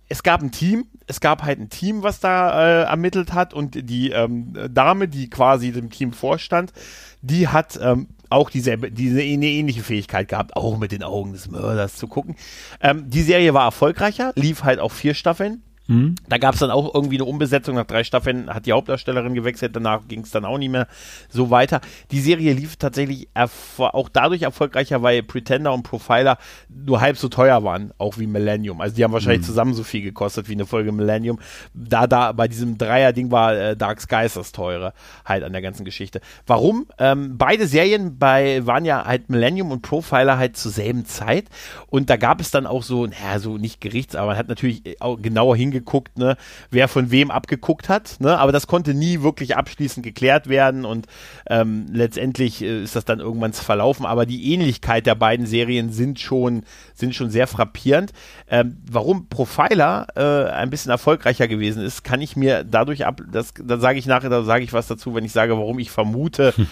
es gab ein Team, es gab halt ein Team, was da äh, ermittelt hat und die ähm, Dame, die quasi dem Team vorstand, die hat ähm, auch dieselbe, diese eine ähnliche Fähigkeit gehabt, auch mit den Augen des Mörders zu gucken. Ähm, die Serie war erfolgreicher, lief halt auch vier Staffeln. Hm? Da gab es dann auch irgendwie eine Umbesetzung. Nach drei Staffeln hat die Hauptdarstellerin gewechselt. Danach ging es dann auch nicht mehr so weiter. Die Serie lief tatsächlich auch dadurch erfolgreicher, weil Pretender und Profiler nur halb so teuer waren, auch wie Millennium. Also die haben wahrscheinlich zusammen so viel gekostet wie eine Folge Millennium. Da da bei diesem Dreier-Ding war äh, Dark Skies das teure halt an der ganzen Geschichte. Warum? Ähm, beide Serien bei waren ja halt Millennium und Profiler halt zur selben Zeit und da gab es dann auch so, naja, so nicht Gerichts, aber man hat natürlich auch genauer hingeguckt, ne, wer von wem abgeguckt hat, ne, aber das konnte nie wirklich abschließend geklärt werden und ähm, letztendlich äh, ist das dann irgendwann verlaufen, aber die Ähnlichkeit der beiden Serien sind schon, sind schon sehr frappierend. Ähm, warum Profiler äh, ein bisschen erfolgreicher gewesen ist, kann ich mir dadurch ab, das, da sage ich nachher, da sage ich was dazu, wenn ich sage, warum ich vermute,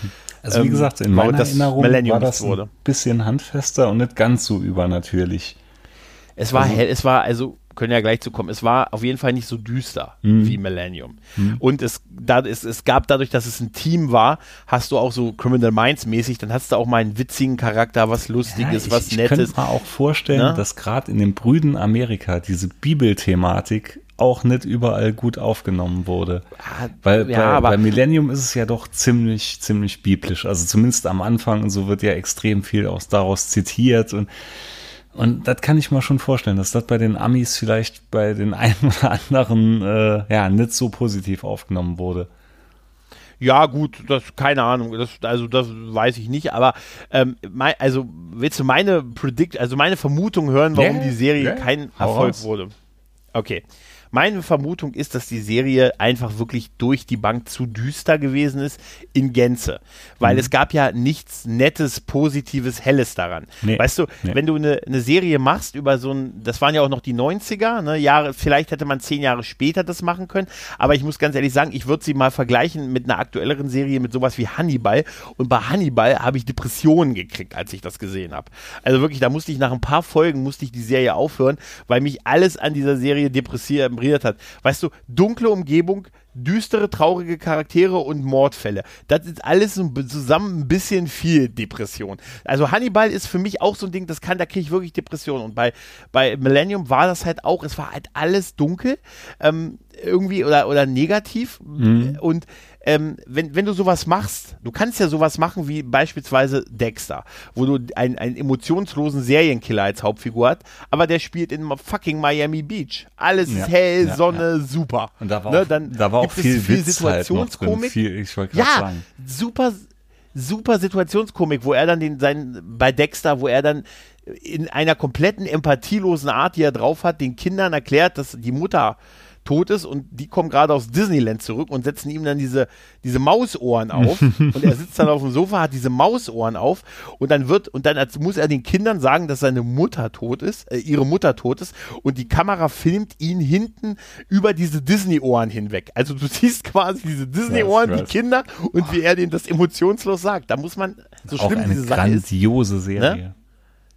Also wie ähm, gesagt, in meiner das Erinnerung Millennium war das wurde. ein bisschen handfester und nicht ganz so übernatürlich. Es war Also- hell, es war also können ja gleich zu kommen. Es war auf jeden Fall nicht so düster mhm. wie Millennium. Mhm. Und es, da, es, es gab dadurch, dass es ein Team war, hast du auch so Criminal Minds mäßig, dann hast du auch mal einen witzigen Charakter, was Lustiges, ja, ich, was Nettes. Ich könnte mir auch vorstellen, Na? dass gerade in dem Brüden Amerika diese Bibelthematik auch nicht überall gut aufgenommen wurde. Weil ja, bei, bei, Millennium ist es ja doch ziemlich, ziemlich biblisch. Also zumindest am Anfang, so wird ja extrem viel aus daraus zitiert und und das kann ich mir schon vorstellen, dass das bei den Amis vielleicht bei den einen oder anderen äh, ja nicht so positiv aufgenommen wurde. Ja, gut, das keine Ahnung, das, also das weiß ich nicht, aber ähm, mein, also willst du meine Predict, also meine Vermutung hören, warum yeah, die Serie yeah, kein Erfolg raus. wurde? Okay. Meine Vermutung ist, dass die Serie einfach wirklich durch die Bank zu düster gewesen ist in Gänze. Weil mhm. es gab ja nichts Nettes, Positives, Helles daran. Nee. Weißt du, nee. wenn du eine, eine Serie machst über so ein, das waren ja auch noch die 90er, ne, Jahre, vielleicht hätte man zehn Jahre später das machen können, aber ich muss ganz ehrlich sagen, ich würde sie mal vergleichen mit einer aktuelleren Serie, mit sowas wie Hannibal. Und bei Hannibal habe ich Depressionen gekriegt, als ich das gesehen habe. Also wirklich, da musste ich nach ein paar Folgen, musste ich die Serie aufhören, weil mich alles an dieser Serie depressiert zelebriert hat. Weißt du, dunkle Umgebung, düstere, traurige Charaktere und Mordfälle. Das ist alles zusammen ein bisschen viel Depression. Also Hannibal ist für mich auch so ein Ding, das kann, da kriege ich wirklich Depression. Und bei, bei Millennium war das halt auch, es war halt alles dunkel, ähm, irgendwie oder, oder negativ. Mhm. Und ähm, wenn, wenn du sowas machst, du kannst ja sowas machen wie beispielsweise Dexter, wo du einen, einen emotionslosen Serienkiller als Hauptfigur hast, aber der spielt in fucking Miami Beach. Alles ja, hell, ja, Sonne, ja. super. Und da war ne, auch, dann da war auch viel, viel Witz Situationskomik. Halt viel, ich ja, sagen. super, super Situationskomik, wo er dann den, seinen, bei Dexter, wo er dann in einer kompletten empathielosen Art, die er drauf hat, den Kindern erklärt, dass die Mutter tot ist und die kommen gerade aus Disneyland zurück und setzen ihm dann diese, diese Mausohren auf und er sitzt dann auf dem Sofa, hat diese Mausohren auf und dann wird, und dann muss er den Kindern sagen, dass seine Mutter tot ist, äh, ihre Mutter tot ist und die Kamera filmt ihn hinten über diese Disney-Ohren hinweg. Also du siehst quasi diese Disney-Ohren, die Kinder und wie er denen das emotionslos sagt. Da muss man, so auch schlimm diese Sache ist. grandiose Serie.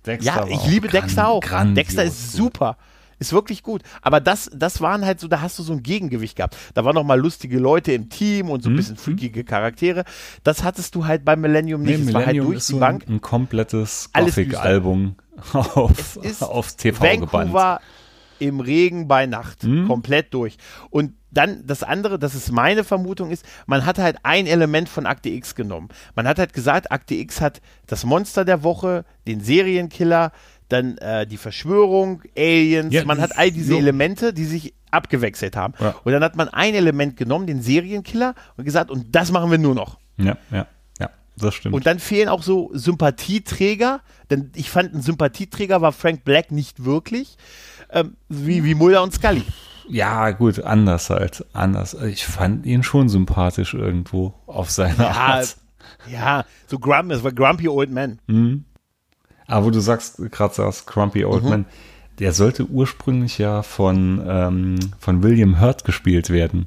Ne? ja, ich liebe Dexter auch. Dexter ist super. Ist wirklich gut. Aber das, das waren halt so, da hast du so ein Gegengewicht gehabt. Da waren noch mal lustige Leute im Team und so ein mhm. bisschen freakige Charaktere. Das hattest du halt bei Millennium nicht. Nee, es war halt durch die so Bank. Ein, ein komplettes Gothic-Album auf, aufs TV Vancouver gebannt. im Regen bei Nacht. Mhm. Komplett durch. Und dann das andere, das ist meine Vermutung ist, man hat halt ein Element von Akte X genommen. Man hat halt gesagt, Akte X hat das Monster der Woche, den Serienkiller, dann äh, die Verschwörung, Aliens, ja, man hat all diese so. Elemente, die sich abgewechselt haben. Ja. Und dann hat man ein Element genommen, den Serienkiller, und gesagt, und das machen wir nur noch. Ja, ja, ja, das stimmt. Und dann fehlen auch so Sympathieträger, denn ich fand, ein Sympathieträger war Frank Black nicht wirklich, ähm, wie, wie Mulder und Scully. Ja, gut, anders halt, anders. Ich fand ihn schon sympathisch irgendwo auf seine ja, Art. Ja, so Grump, es war Grumpy Old Man. Mhm. Aber wo du sagst, gerade sagst, Crumpy Old mhm. Man, der sollte ursprünglich ja von, ähm, von William Hurt gespielt werden.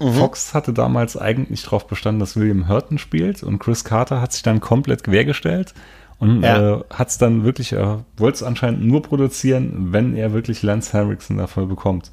Mhm. Fox hatte damals eigentlich darauf bestanden, dass William Hurton spielt und Chris Carter hat sich dann komplett quergestellt und ja. äh, hat es dann wirklich, äh, wollte es anscheinend nur produzieren, wenn er wirklich Lance Henriksen dafür bekommt.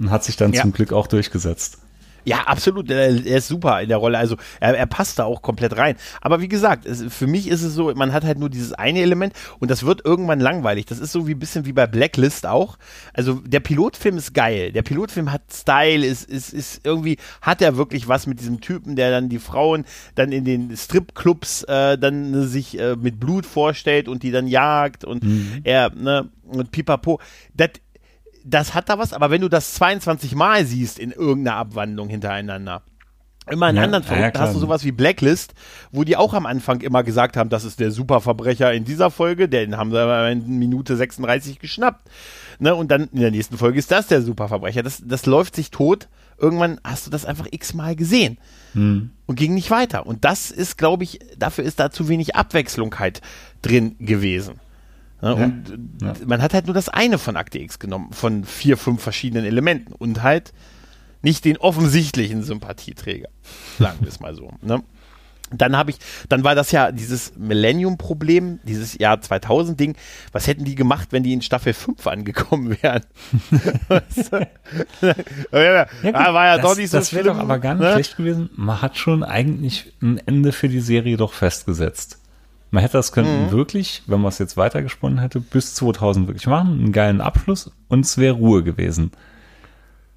Und hat sich dann ja. zum Glück auch durchgesetzt. Ja, absolut. Er, er, ist super in der Rolle. Also er, er passt da auch komplett rein. Aber wie gesagt, es, für mich ist es so, man hat halt nur dieses eine Element und das wird irgendwann langweilig. Das ist so wie ein bisschen wie bei Blacklist auch. Also der Pilotfilm ist geil. Der Pilotfilm hat Style, ist, ist, ist irgendwie, hat er wirklich was mit diesem Typen, der dann die Frauen dann in den Stripclubs äh, dann sich äh, mit Blut vorstellt und die dann jagt und mhm. er, ne, und pipapo. Das das hat da was, aber wenn du das 22 Mal siehst in irgendeiner Abwandlung hintereinander, immer in ja, anderen Verrückten ja, hast du sowas wie Blacklist, wo die auch am Anfang immer gesagt haben, das ist der Superverbrecher in dieser Folge, den haben sie in Minute 36 geschnappt. Ne? Und dann in der nächsten Folge ist das der Superverbrecher. Das, das läuft sich tot. Irgendwann hast du das einfach x-mal gesehen hm. und ging nicht weiter. Und das ist, glaube ich, dafür ist da zu wenig Abwechslung halt drin gewesen. Ne? Ja, und ja. man hat halt nur das eine von Akte X genommen, von vier, fünf verschiedenen Elementen und halt nicht den offensichtlichen Sympathieträger. Sagen wir es mal so. Ne? dann habe ich, dann war das ja dieses Millennium-Problem, dieses Jahr 2000-Ding. Was hätten die gemacht, wenn die in Staffel 5 angekommen wären? ja, gut, war ja das, doch nicht so Das wäre doch aber gar nicht ne? schlecht gewesen. Man hat schon eigentlich ein Ende für die Serie doch festgesetzt. Man hätte das können mhm. wirklich, wenn man es jetzt weitergesponnen hätte, bis 2000 wirklich machen, einen geilen Abschluss und es wäre Ruhe gewesen.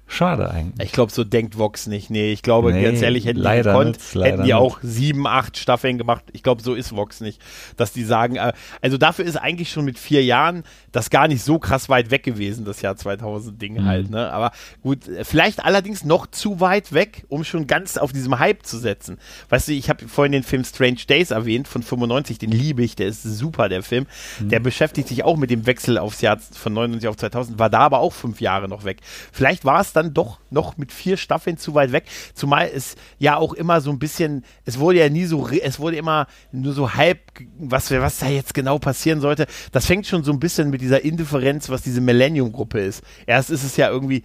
Schade eigentlich. Ich glaube, so denkt Vox nicht. Nee, ich glaube, nee, ganz ehrlich, hätten die gekonnt, hätten die auch sieben, acht Staffeln gemacht. Ich glaube, so ist Vox nicht. Dass die sagen, äh, also dafür ist eigentlich schon mit vier Jahren das gar nicht so krass weit weg gewesen, das Jahr 2000 Ding mhm. halt, ne? Aber gut, vielleicht allerdings noch zu weit weg, um schon ganz auf diesem Hype zu setzen. Weißt du, ich habe vorhin den Film Strange Days erwähnt von 95, den liebe ich, der ist super, der Film. Mhm. Der beschäftigt sich auch mit dem Wechsel aufs Jahr von 99 auf 2000, war da aber auch fünf Jahre noch weg. Vielleicht war es dann doch noch mit vier Staffeln zu weit weg. Zumal es ja auch immer so ein bisschen, es wurde ja nie so, es wurde immer nur so halb, was, was da jetzt genau passieren sollte. Das fängt schon so ein bisschen mit dieser Indifferenz, was diese Millennium-Gruppe ist. Erst ist es ja irgendwie,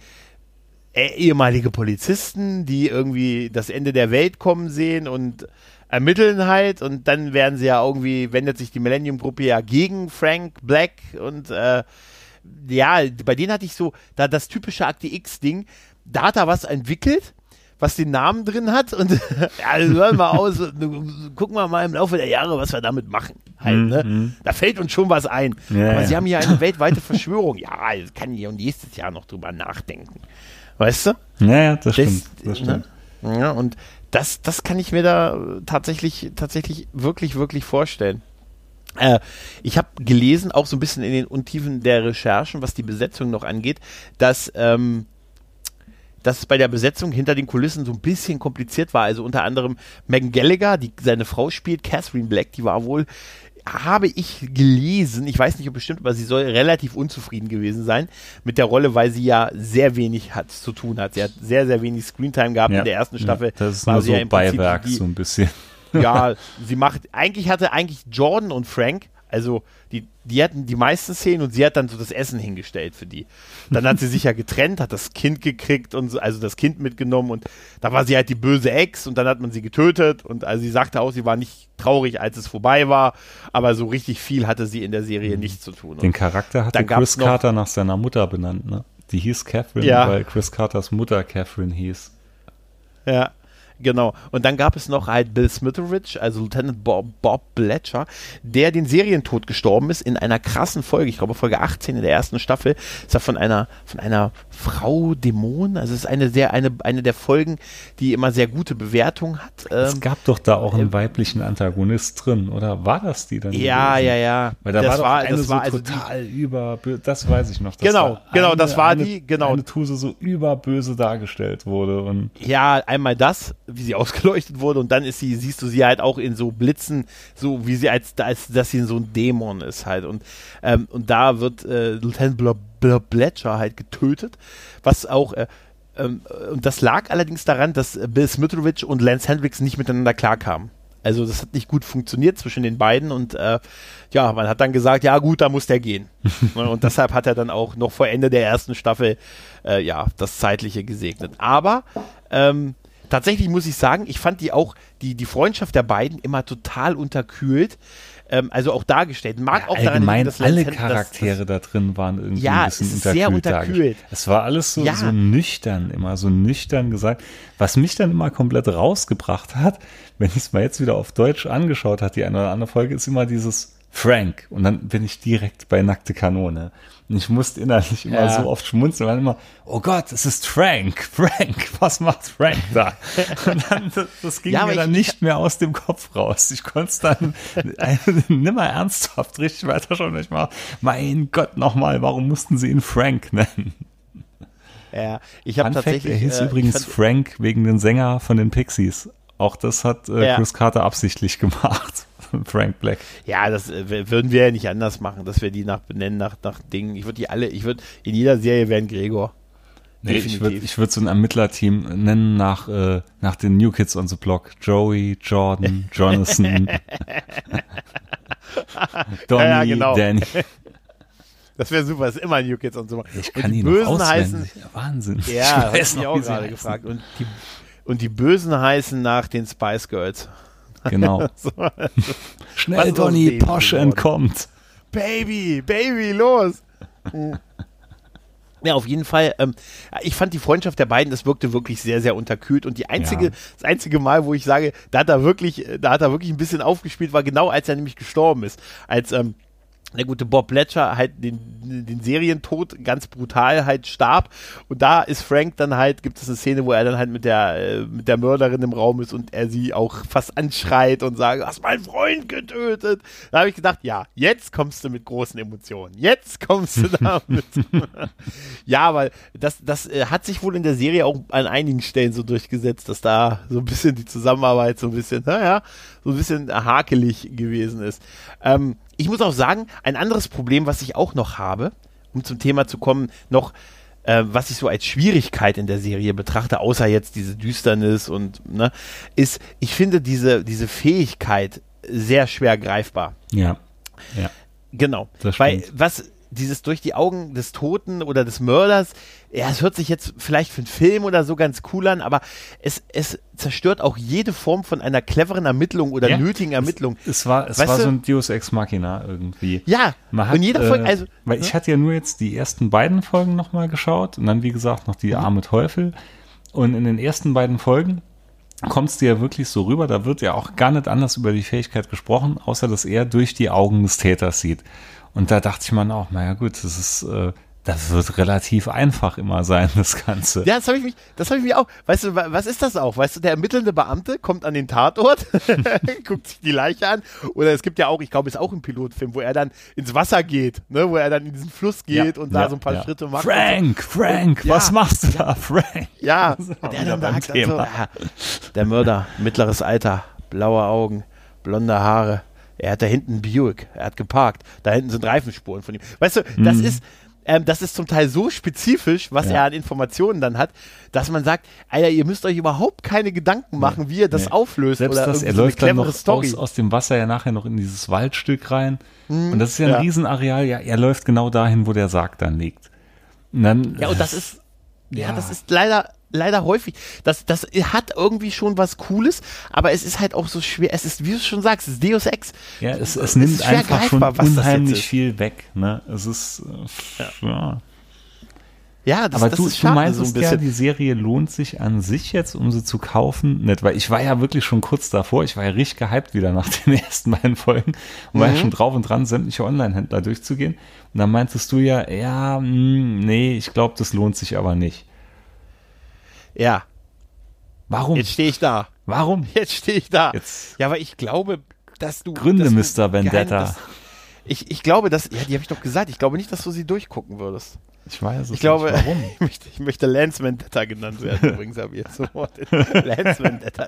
äh, ehemalige Polizisten, die irgendwie das Ende der Welt kommen sehen und ermitteln halt und dann werden sie ja irgendwie, wendet sich die Millennium-Gruppe ja gegen Frank Black und äh, ja, bei denen hatte ich so, da das typische Akte X-Ding, da hat er was entwickelt, was den Namen drin hat und ja, hören wir aus, gucken wir mal im Laufe der Jahre, was wir damit machen. Halt, ne? Mhm. Da fällt uns schon was ein. Ja, Aber ja. sie haben hier eine weltweite Verschwörung. Ja, das kann ich nächstes Jahr noch drüber nachdenken. Weißt du? Ja, ja das, das stimmt. Das ne? stimmt. Ne? Ja, und das, das kann ich mir da tatsächlich, tatsächlich wirklich, wirklich vorstellen. Äh, ich habe gelesen, auch so ein bisschen in den Untiefen der Recherchen, was die Besetzung noch angeht, dass ähm, dass es bei der Besetzung hinter den Kulissen so ein bisschen kompliziert war. Also unter anderem Megan Gallagher, die seine Frau spielt, Catherine Black, die war wohl, habe ich gelesen, ich weiß nicht ob bestimmt, aber sie soll relativ unzufrieden gewesen sein mit der Rolle, weil sie ja sehr wenig hat zu tun hat. Sie hat sehr, sehr wenig Screentime gehabt ja, in der ersten Staffel. Ja, das ist nur so ja Beiwerk, die, so ein bisschen. Ja, sie macht, eigentlich hatte eigentlich Jordan und Frank also die, die hatten die meisten Szenen und sie hat dann so das Essen hingestellt für die. Dann hat sie sich ja getrennt, hat das Kind gekriegt und so, also das Kind mitgenommen und da war sie halt die böse Ex und dann hat man sie getötet und also sie sagte auch, sie war nicht traurig, als es vorbei war, aber so richtig viel hatte sie in der Serie mhm. nicht zu tun. Den Charakter hatte Chris Carter nach seiner Mutter benannt, ne? Die hieß Catherine, ja. weil Chris Carters Mutter Catherine hieß. Ja. Genau. Und dann gab es noch halt Bill Smitheridge, also Lieutenant Bob, Bob Bletcher, der den Serientod gestorben ist in einer krassen Folge. Ich glaube, Folge 18 in der ersten Staffel ist er von einer, von einer Frau Dämon. Also es ist eine sehr, eine, eine der Folgen, die immer sehr gute Bewertung hat. Es ähm, gab doch da auch einen äh, weiblichen Antagonist drin, oder war das die dann? Ja, gewesen? ja, ja. Weil da das war doch war, eine das so war also total die, über, das weiß ich noch. genau, genau, eine, das war eine, die, genau. Eine Tuse so überböse dargestellt wurde und. Ja, einmal das, wie sie ausgeleuchtet wurde und dann ist sie, siehst du sie halt auch in so Blitzen, so wie sie als, als dass sie so ein Dämon ist halt und, ähm, und da wird äh, Lieutenant Bl Bl Bletcher halt getötet, was auch äh, ähm, und das lag allerdings daran, dass Bill Smitrovic und Lance Hendricks nicht miteinander klarkamen. Also das hat nicht gut funktioniert zwischen den beiden und äh, ja, man hat dann gesagt, ja gut, da muss der gehen. Ne, und deshalb hat er dann auch noch vor Ende der ersten Staffel äh, ja das zeitliche gesegnet. Aber ähm, tatsächlich muss ich sagen, ich fand die auch, die, die Freundschaft der beiden immer total unterkühlt. Ähm, also auch dargestellt. Mag ja, auch daran liegen, dass alle Charaktere das, das, da drin waren irgendwie ja, ein bisschen es unterkühlt. Sehr unterkühlt. Es war alles so, ja. so nüchtern, immer so nüchtern gesagt. Was mich dann immer komplett rausgebracht hat, wenn ich es mal jetzt wieder auf Deutsch angeschaut hat, die eine oder andere Folge, ist immer dieses Frank. Und dann bin ich direkt bei nackte Kanone. Und ich musste innerlich immer ja. so oft schmunzeln, weil immer, oh Gott, es ist Frank, Frank, was macht Frank da? Und dann, das, das ging ja, mir dann nicht mehr aus dem Kopf raus. Ich konnte es dann nimmer ernsthaft richtig weiter schon nicht mal, mein Gott, nochmal, warum mussten sie ihn Frank nennen? Ja, ich habe tatsächlich. er hieß äh, übrigens Frank wegen den Sänger von den Pixies. Auch das hat äh, ja. Chris Carter absichtlich gemacht. Frank Black. Ja, das äh, würden wir ja nicht anders machen, dass wir die nach benennen, nach, nach Dingen. Ich würde die alle, ich würde, in jeder Serie wären Gregor. Nee, Definitiv. ich würde ich würd so ein Ermittlerteam nennen nach, äh, nach den New Kids on the Block. Joey, Jordan, Jonathan, Donny, ja, genau. Danny. Das wäre super, das ist immer New Kids on the Block. Ich kann und die Bösen heißen. Wahnsinn. Ja, ich weiß ich auch gerade gefragt. Und die, und die Bösen heißen nach den Spice Girls. Genau. so, Schnell, Donny, Porsche entkommt. Baby, Baby, los. Ja, auf jeden Fall. Ähm, ich fand die Freundschaft der beiden, das wirkte wirklich sehr, sehr unterkühlt. Und die einzige, ja. das einzige Mal, wo ich sage, da hat er wirklich, da hat er wirklich ein bisschen aufgespielt, war genau, als er nämlich gestorben ist. Als ähm, der gute Bob Bletcher halt den, den Serientod ganz brutal halt starb und da ist Frank dann halt, gibt es eine Szene, wo er dann halt mit der, äh, mit der Mörderin im Raum ist und er sie auch fast anschreit und sagt, du hast meinen Freund getötet. Da habe ich gedacht, ja, jetzt kommst du mit großen Emotionen. Jetzt kommst du damit. ja, weil das, das äh, hat sich wohl in der Serie auch an einigen Stellen so durchgesetzt, dass da so ein bisschen die Zusammenarbeit so ein bisschen, naja, so ein bisschen hakelig gewesen ist. Ähm, ich muss auch sagen, ein anderes Problem, was ich auch noch habe, um zum Thema zu kommen, noch äh, was ich so als Schwierigkeit in der Serie betrachte, außer jetzt diese Düsternis und ne, ist, ich finde diese, diese Fähigkeit sehr schwer greifbar. Ja. Ja. Genau. Weil was dieses durch die Augen des Toten oder des Mörders, ja, es hört sich jetzt vielleicht für einen Film oder so ganz cool an, aber es, es zerstört auch jede Form von einer cleveren Ermittlung oder ja, nötigen Ermittlung. Es, es war, es war so ein Deus Ex Machina irgendwie. Ja, hat, und jede Folge, äh, also. Weil ich hatte ja nur jetzt die ersten beiden Folgen nochmal geschaut und dann, wie gesagt, noch die mhm. arme Teufel. Und in den ersten beiden Folgen kommst du ja wirklich so rüber, da wird ja auch gar nicht anders über die Fähigkeit gesprochen, außer dass er durch die Augen des Täters sieht. Und da dachte ich mir auch, naja gut, das ist, äh, das wird relativ einfach immer sein, das Ganze. Ja, das habe ich mich, das habe ich mich auch. Weißt du, was ist das auch? Weißt du, der ermittelnde Beamte kommt an den Tatort, guckt sich die Leiche an. Oder es gibt ja auch, ich glaube, es ist auch ein Pilotfilm, wo er dann ins Wasser geht, ne, wo er dann in diesen Fluss geht ja, und da so ein paar ja. Schritte macht. Frank, so. Frank, und, was machst du da, Frank? Ja, der dann sagt dann so, ja, der Mörder, mittleres Alter, blaue Augen, blonde Haare er hat da hinten einen Buick, er hat geparkt, da hinten sind Reifenspuren von ihm. Weißt du, das mhm. ist, ähm, das ist zum Teil so spezifisch, was ja. er an Informationen dann hat, dass man sagt, Alter, ihr müsst euch überhaupt keine Gedanken machen, wie ihr das nee. auflöst Selbst oder das, er so läuft dann noch aus, aus, dem Wasser ja nachher noch in dieses Waldstück rein mhm. und das ist ja ein ja. Riesenareal, ja, er läuft genau dahin, wo der Sarg dann liegt. Und dann, ja, und das ist, ja, ja das ist leider leider häufig. Das, das hat irgendwie schon was Cooles, aber es ist halt auch so schwer. Es ist, wie du schon sagst, es ist Deus Ex. Ja, es, es nimmt es einfach schon unheimlich viel weg. Ne? Es ist, ja. ja. Ja, das, aber das du, ist schade, du meinst so ja, die Serie lohnt sich an sich jetzt, um sie zu kaufen? Nicht, weil ich war ja wirklich schon kurz davor, ich war ja richtig gehypt wieder nach den ersten beiden Folgen und mhm. war ja mhm. schon drauf und dran, sämtliche Online-Händler durchzugehen. Und dann meintest du ja, ja, mh, hm, nee, ich glaube, das lohnt sich aber nicht. Ja. Warum? Jetzt stehe ich da. Warum? Jetzt stehe ich da. Jetzt ja, aber ich glaube, dass du. Gründe, dass du Mr. Vendetta. Geheim, ich, ich glaube, dass. Ja, die habe ich doch gesagt. Ich glaube nicht, dass du sie durchgucken würdest. Ich weiß es ich glaube, nicht. Warum? ich, möchte, ich möchte Lance Vendetta genannt werden, übrigens, habe ich jetzt so Lance Vendetta.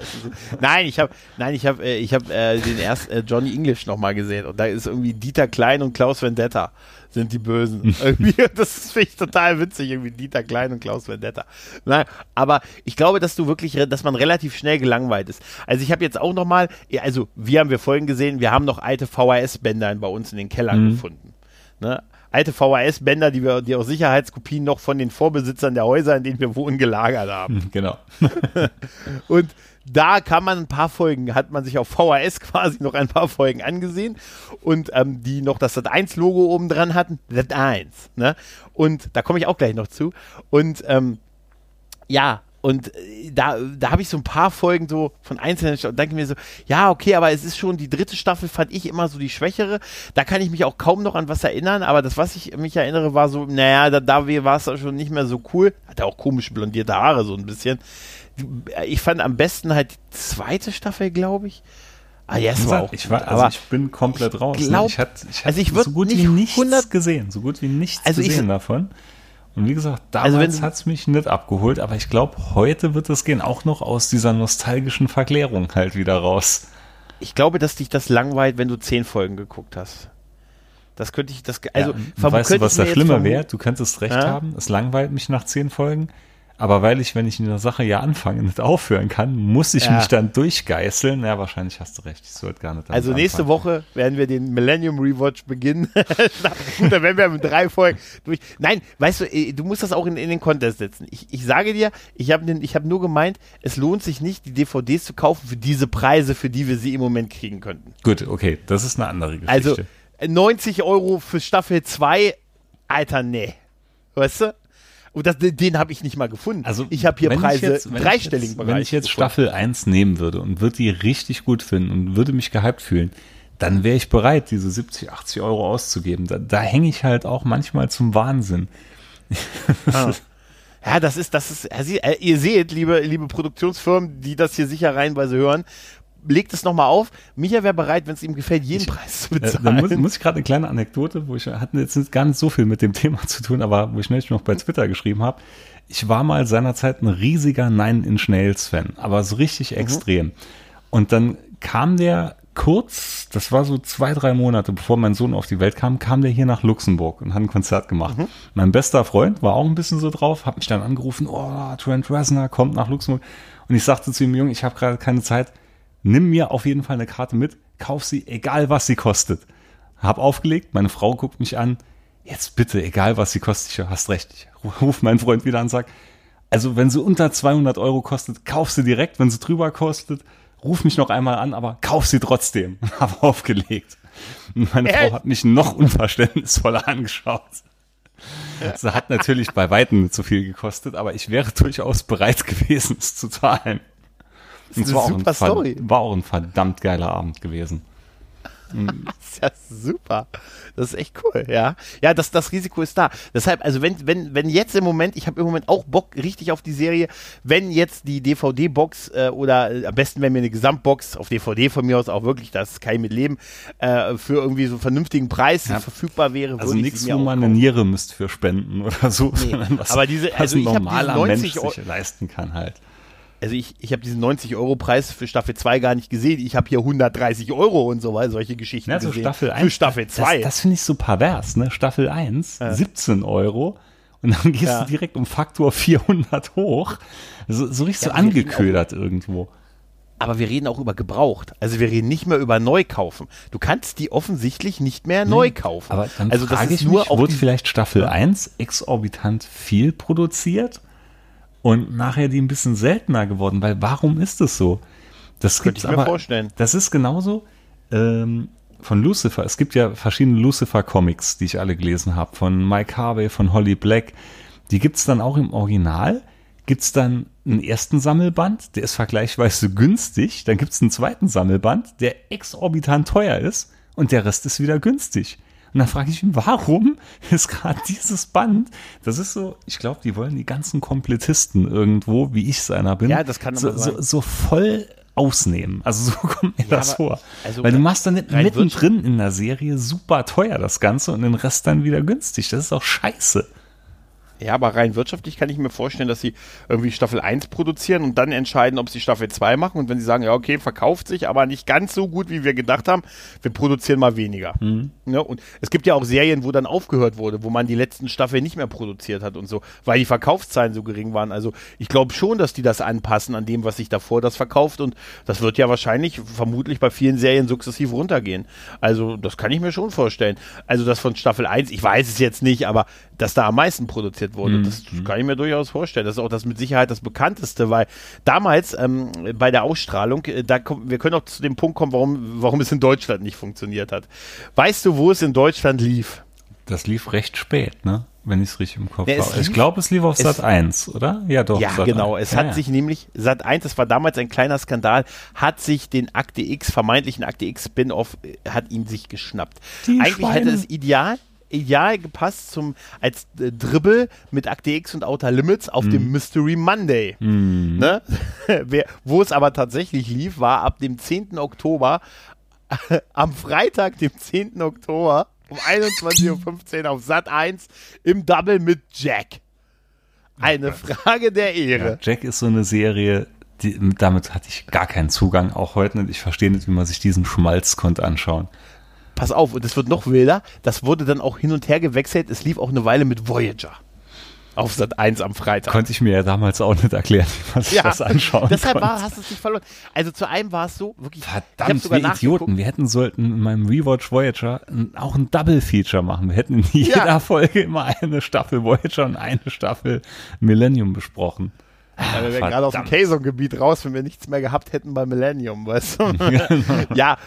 Nein, ich habe nein, ich habe äh, ich habe äh, den erst äh, Johnny English nochmal gesehen und da ist irgendwie Dieter Klein und Klaus Vendetta sind die Bösen. irgendwie, das finde ich total witzig, irgendwie Dieter Klein und Klaus Vendetta. Nein, aber ich glaube, dass du wirklich, dass man relativ schnell gelangweilt ist. Also ich habe jetzt auch nochmal, also wir haben wir Folgen gesehen, wir haben noch alte VHS-Bänder bei uns in den Kellern mhm. gefunden. Ne? alte VHS-Bänder, die wir, die auch Sicherheitskopien noch von den Vorbesitzern der Häuser, in denen wir wohnen, gelagert haben. Genau. und da kann man ein paar Folgen, hat man sich auf VHS quasi noch ein paar Folgen angesehen und ähm, die noch das Sat1-Logo oben dran hatten. Sat1, ne? Und da komme ich auch gleich noch zu. Und ähm, ja, und äh, da, da habe ich so ein paar Folgen so von einzelnen und denke mir so, ja, okay, aber es ist schon die dritte Staffel, fand ich immer so die schwächere. Da kann ich mich auch kaum noch an was erinnern, aber das, was ich mich erinnere, war so, naja, da, da war es schon nicht mehr so cool. Hat auch komisch blondierte Haare, so ein bisschen. Ich fand am besten halt die zweite Staffel, glaube ich. Ah, yes, war auch ich, war, also ich bin komplett ich raus. Ne? Glaub, ich hatte, ich hatte also ich so gut wie nichts gesehen. So gut wie nichts also gesehen davon. Und wie gesagt, damals also hat es mich nicht abgeholt, aber ich glaube, heute wird es gehen, auch noch aus dieser nostalgischen Verklärung halt wieder raus. Ich glaube, dass dich das langweilt, wenn du zehn Folgen geguckt hast. Das könnte ich, das, also, ja, weißt du, was da schlimmer wäre? Du könntest recht ja? haben, es langweilt mich nach zehn Folgen, Aber weil ich, wenn ich in der Sache ja anfange, nicht aufhören kann, muss ich ja. mich dann durchgeißeln. Ja, wahrscheinlich hast du recht. Ich sollte gar nicht Also nächste anfangen. Woche werden wir den Millennium Rewatch beginnen. Dann werden wir mit drei Folgen durch. Nein, weißt du, äh, du musst das auch in, in den Contest setzen. Ich, ich sage dir, ich habe hab nur gemeint, es lohnt sich nicht, die DVDs zu kaufen für diese Preise, für die wir sie im Moment kriegen könnten. Gut, okay, das ist eine andere Geschichte. Also 90 Euro für Staffel 2, Alter, nee. Weißt du? Und das, den habe ich nicht mal gefunden. Also ich habe hier Preise jetzt, dreistelligen Bereich. Wenn ich jetzt gefunden. Staffel 1 nehmen würde und würde die richtig gut finden und würde mich gehypt fühlen, dann wäre ich bereit, diese 70, 80 Euro auszugeben. Da, da hänge ich halt auch manchmal zum Wahnsinn. Ah. Ja, das ist, das ist, ihr seht, liebe, liebe Produktionsfirmen, die das hier sicher reihenweise hören, legt es nochmal auf. Micha wäre bereit, wenn es ihm gefällt, jeden ich, Preis zu bezahlen. Äh, da muss, muss ich gerade eine kleine Anekdote, wo ich hatte jetzt gar nicht so viel mit dem Thema zu tun, aber wo ich neulich noch bei Twitter geschrieben habe. Ich war mal seinerzeit ein riesiger Nine Inch Nails Fan, aber so richtig mhm. extrem. Und dann kam der kurz, das war so zwei, drei Monate, bevor mein Sohn auf die Welt kam, kam der hier nach Luxemburg und hat ein Konzert gemacht. Mhm. Mein bester Freund war auch ein bisschen so drauf, hat mich dann angerufen, oh, Trent Reznor kommt nach Luxemburg. Und ich sagte zu ihm, Junge, ich habe gerade keine Zeit, nimm mir auf jeden Fall eine Karte mit, kauf sie, egal was sie kostet. Hab aufgelegt, meine Frau guckt mich an, jetzt bitte, egal was sie kostet, ich hast recht. Ich ruf meinen Freund wieder an und sag, also wenn sie unter 200 Euro kostet, kauf sie direkt, wenn sie drüber kostet, ruf mich noch einmal an, aber kauf sie trotzdem. Hab aufgelegt. Und meine Frau hat mich noch unverständnisvoller angeschaut. Sie hat natürlich bei weitem nicht so viel gekostet, aber ich wäre durchaus bereit gewesen, es zu zahlen. Das ist eine super Story. War auch ein verdammt geiler Abend gewesen. das ist ja super. Das ist echt cool, ja. Ja, das, das Risiko ist da. Deshalb, also wenn, wenn, wenn jetzt im Moment, ich habe im Moment auch Bock richtig auf die Serie, wenn jetzt die DVD-Box äh, oder äh, am besten, wenn mir eine Gesamtbox auf DVD von mir aus auch wirklich, das kann ich mit leben, äh, für irgendwie so einen vernünftigen Preis ja. verfügbar wäre. Also nichts, wo man eine Niere müsste für spenden oder so. Nee, aber diese, also habe diese 90 Mensch sich leisten kann halt also ich, ich habe diesen 90-Euro-Preis für Staffel 2 gar nicht gesehen. Ich habe hier 130 Euro und so weiter, solche Geschichten ja, also gesehen. Staffel 1, für Staffel 2. Das, das finde ich so pervers, ne? Staffel 1, ja. 17 Euro. Und dann gehst ja. du direkt um Faktor 400 hoch. So, so richtig so angeködert irgendwo. Aber wir reden auch über gebraucht. Also wir reden nicht mehr über Neukaufen. Du kannst die offensichtlich nicht mehr neu kaufen. Aber dann also frage das ist ich nur mich, wurde vielleicht Staffel 1 exorbitant viel produziert? Und nachher die ein bisschen seltener geworden, weil warum ist es so? Das könnte ich mir aber, vorstellen. Das ist genauso ähm, von Lucifer. Es gibt ja verschiedene Lucifer-Comics, die ich alle gelesen habe, von Mike Harvey, von Holly Black. Die gibt's dann auch im Original. Gibt's dann einen ersten Sammelband, der ist vergleichsweise günstig. Dann gibt's einen zweiten Sammelband, der exorbitant teuer ist und der Rest ist wieder günstig. Und dann frage ich mich, warum ist gerade dieses Band, das ist so, ich glaube, die wollen die ganzen Komplettisten irgendwo, wie ich seiner bin, ja, das kann so, so, so voll ausnehmen. Also so kommt mir ja, das vor. Also Weil du machst dann mittendrin in der Serie super teuer das Ganze und den Rest dann wieder günstig. Das ist auch scheiße. Ja, aber rein wirtschaftlich kann ich mir vorstellen, dass sie irgendwie Staffel 1 produzieren und dann entscheiden, ob sie Staffel 2 machen. Und wenn sie sagen, ja, okay, verkauft sich, aber nicht ganz so gut, wie wir gedacht haben, wir produzieren mal weniger. Mhm. Ja, und es gibt ja auch Serien, wo dann aufgehört wurde, wo man die letzten Staffeln nicht mehr produziert hat und so, weil die Verkaufszahlen so gering waren. Also ich glaube schon, dass die das anpassen an dem, was sich davor das verkauft. Und das wird ja wahrscheinlich vermutlich bei vielen Serien sukzessiv runtergehen. Also das kann ich mir schon vorstellen. Also das von Staffel 1, ich weiß es jetzt nicht, aber dass da am meisten produziert wurde. Mhm. Das kann ich mir durchaus vorstellen. Das ist auch das mit Sicherheit das bekannteste, weil damals ähm, bei der Ausstrahlung, äh, da kommt, wir können auch zu dem Punkt kommen, warum, warum es in Deutschland nicht funktioniert hat. Weißt du, wo es in Deutschland lief? Das lief recht spät, ne? Wenn ich es richtig im Kopf ja, habe. Ich glaube, es lief auf Sat 1, oder? Ja, doch. Ja, Sat genau. 1. Es ja, hat ja. sich nämlich, Sat 1, das war damals ein kleiner Skandal, hat sich den Akte X, vermeintlichen Akte X Spin-off, äh, hat ihn sich geschnappt. Die Eigentlich Schweine. hätte es ideal, ideal gepasst zum als äh, Dribble mit Akte X und Outer Limits auf mm. dem Mystery Monday. Mm. Ne? Wo es aber tatsächlich lief, war ab dem 10. Oktober, am Freitag, dem 10. Oktober um 21.15 Uhr auf Sat 1 im Double mit Jack. Eine Frage der Ehre. Ja, Jack ist so eine Serie, die, damit hatte ich gar keinen Zugang, auch heute nicht. Ich verstehe nicht, wie man sich diesen Schmalz konnte anschauen pass auf, und es wird noch wilder, das wurde dann auch hin und her gewechselt, es lief auch eine Weile mit Voyager. auf Sat 1 am Freitag. Konnte ich mir ja damals auch nicht erklären, wie man sich Ja, das anschauen Deshalb war, hast du es nicht verloren. Also zu einem war es so, wirklich. ich Verdammt, sogar wir. Idioten. Wir hätten sollten in meinem Rewatch Voyager auch ein Double-Feature machen. Wir hätten in jeder Ja. Folge immer eine Staffel Voyager und eine Staffel Millennium besprochen. Ja, wir wären gerade aus dem. Kazon-Gebiet raus, wenn wir nichts mehr gehabt hätten bei Millennium, weißt du? Genau. ja,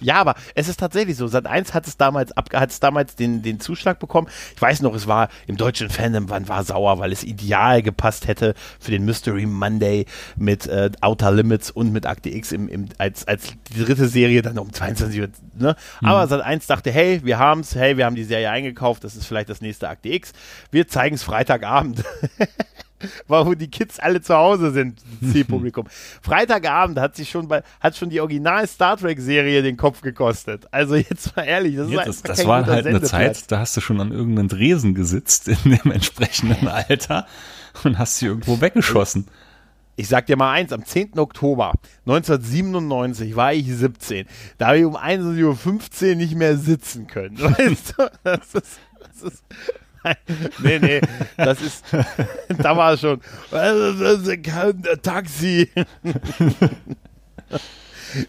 ja, aber es ist tatsächlich so. Sat 1 hat es damals abge hat es damals den, den Zuschlag bekommen. Ich weiß noch, es war im deutschen Fandom, man war sauer, weil es ideal gepasst hätte für den Mystery Monday mit äh, Outer Limits und mit Akte X im, im, als, als die dritte Serie dann um 22 Uhr. Ne? Aber Sat 1 dachte, hey, wir haben's, hey, wir haben die Serie eingekauft, das ist vielleicht das nächste Akte X. Wir zeigen es Freitagabend. war, wo die Kids alle zu Hause sind, Zielpublikum. Freitagabend hat sich schon bei, hat schon die Original Star Trek Serie den Kopf gekostet. Also jetzt mal ehrlich, das, Ja, ist das, das war halt eine. Zeit, da hast du schon an irgendeinem Dresen gesitzt in dem entsprechenden Alter und hast sie irgendwo weggeschossen. Ich sag dir mal eins, am 10. Oktober 1997 war ich 17. Da habe ich um 1.15 Uhr nicht mehr sitzen können. Weißt du? Das ist, das ist, nee, nee, das ist, da war es schon, das ist kein Taxi.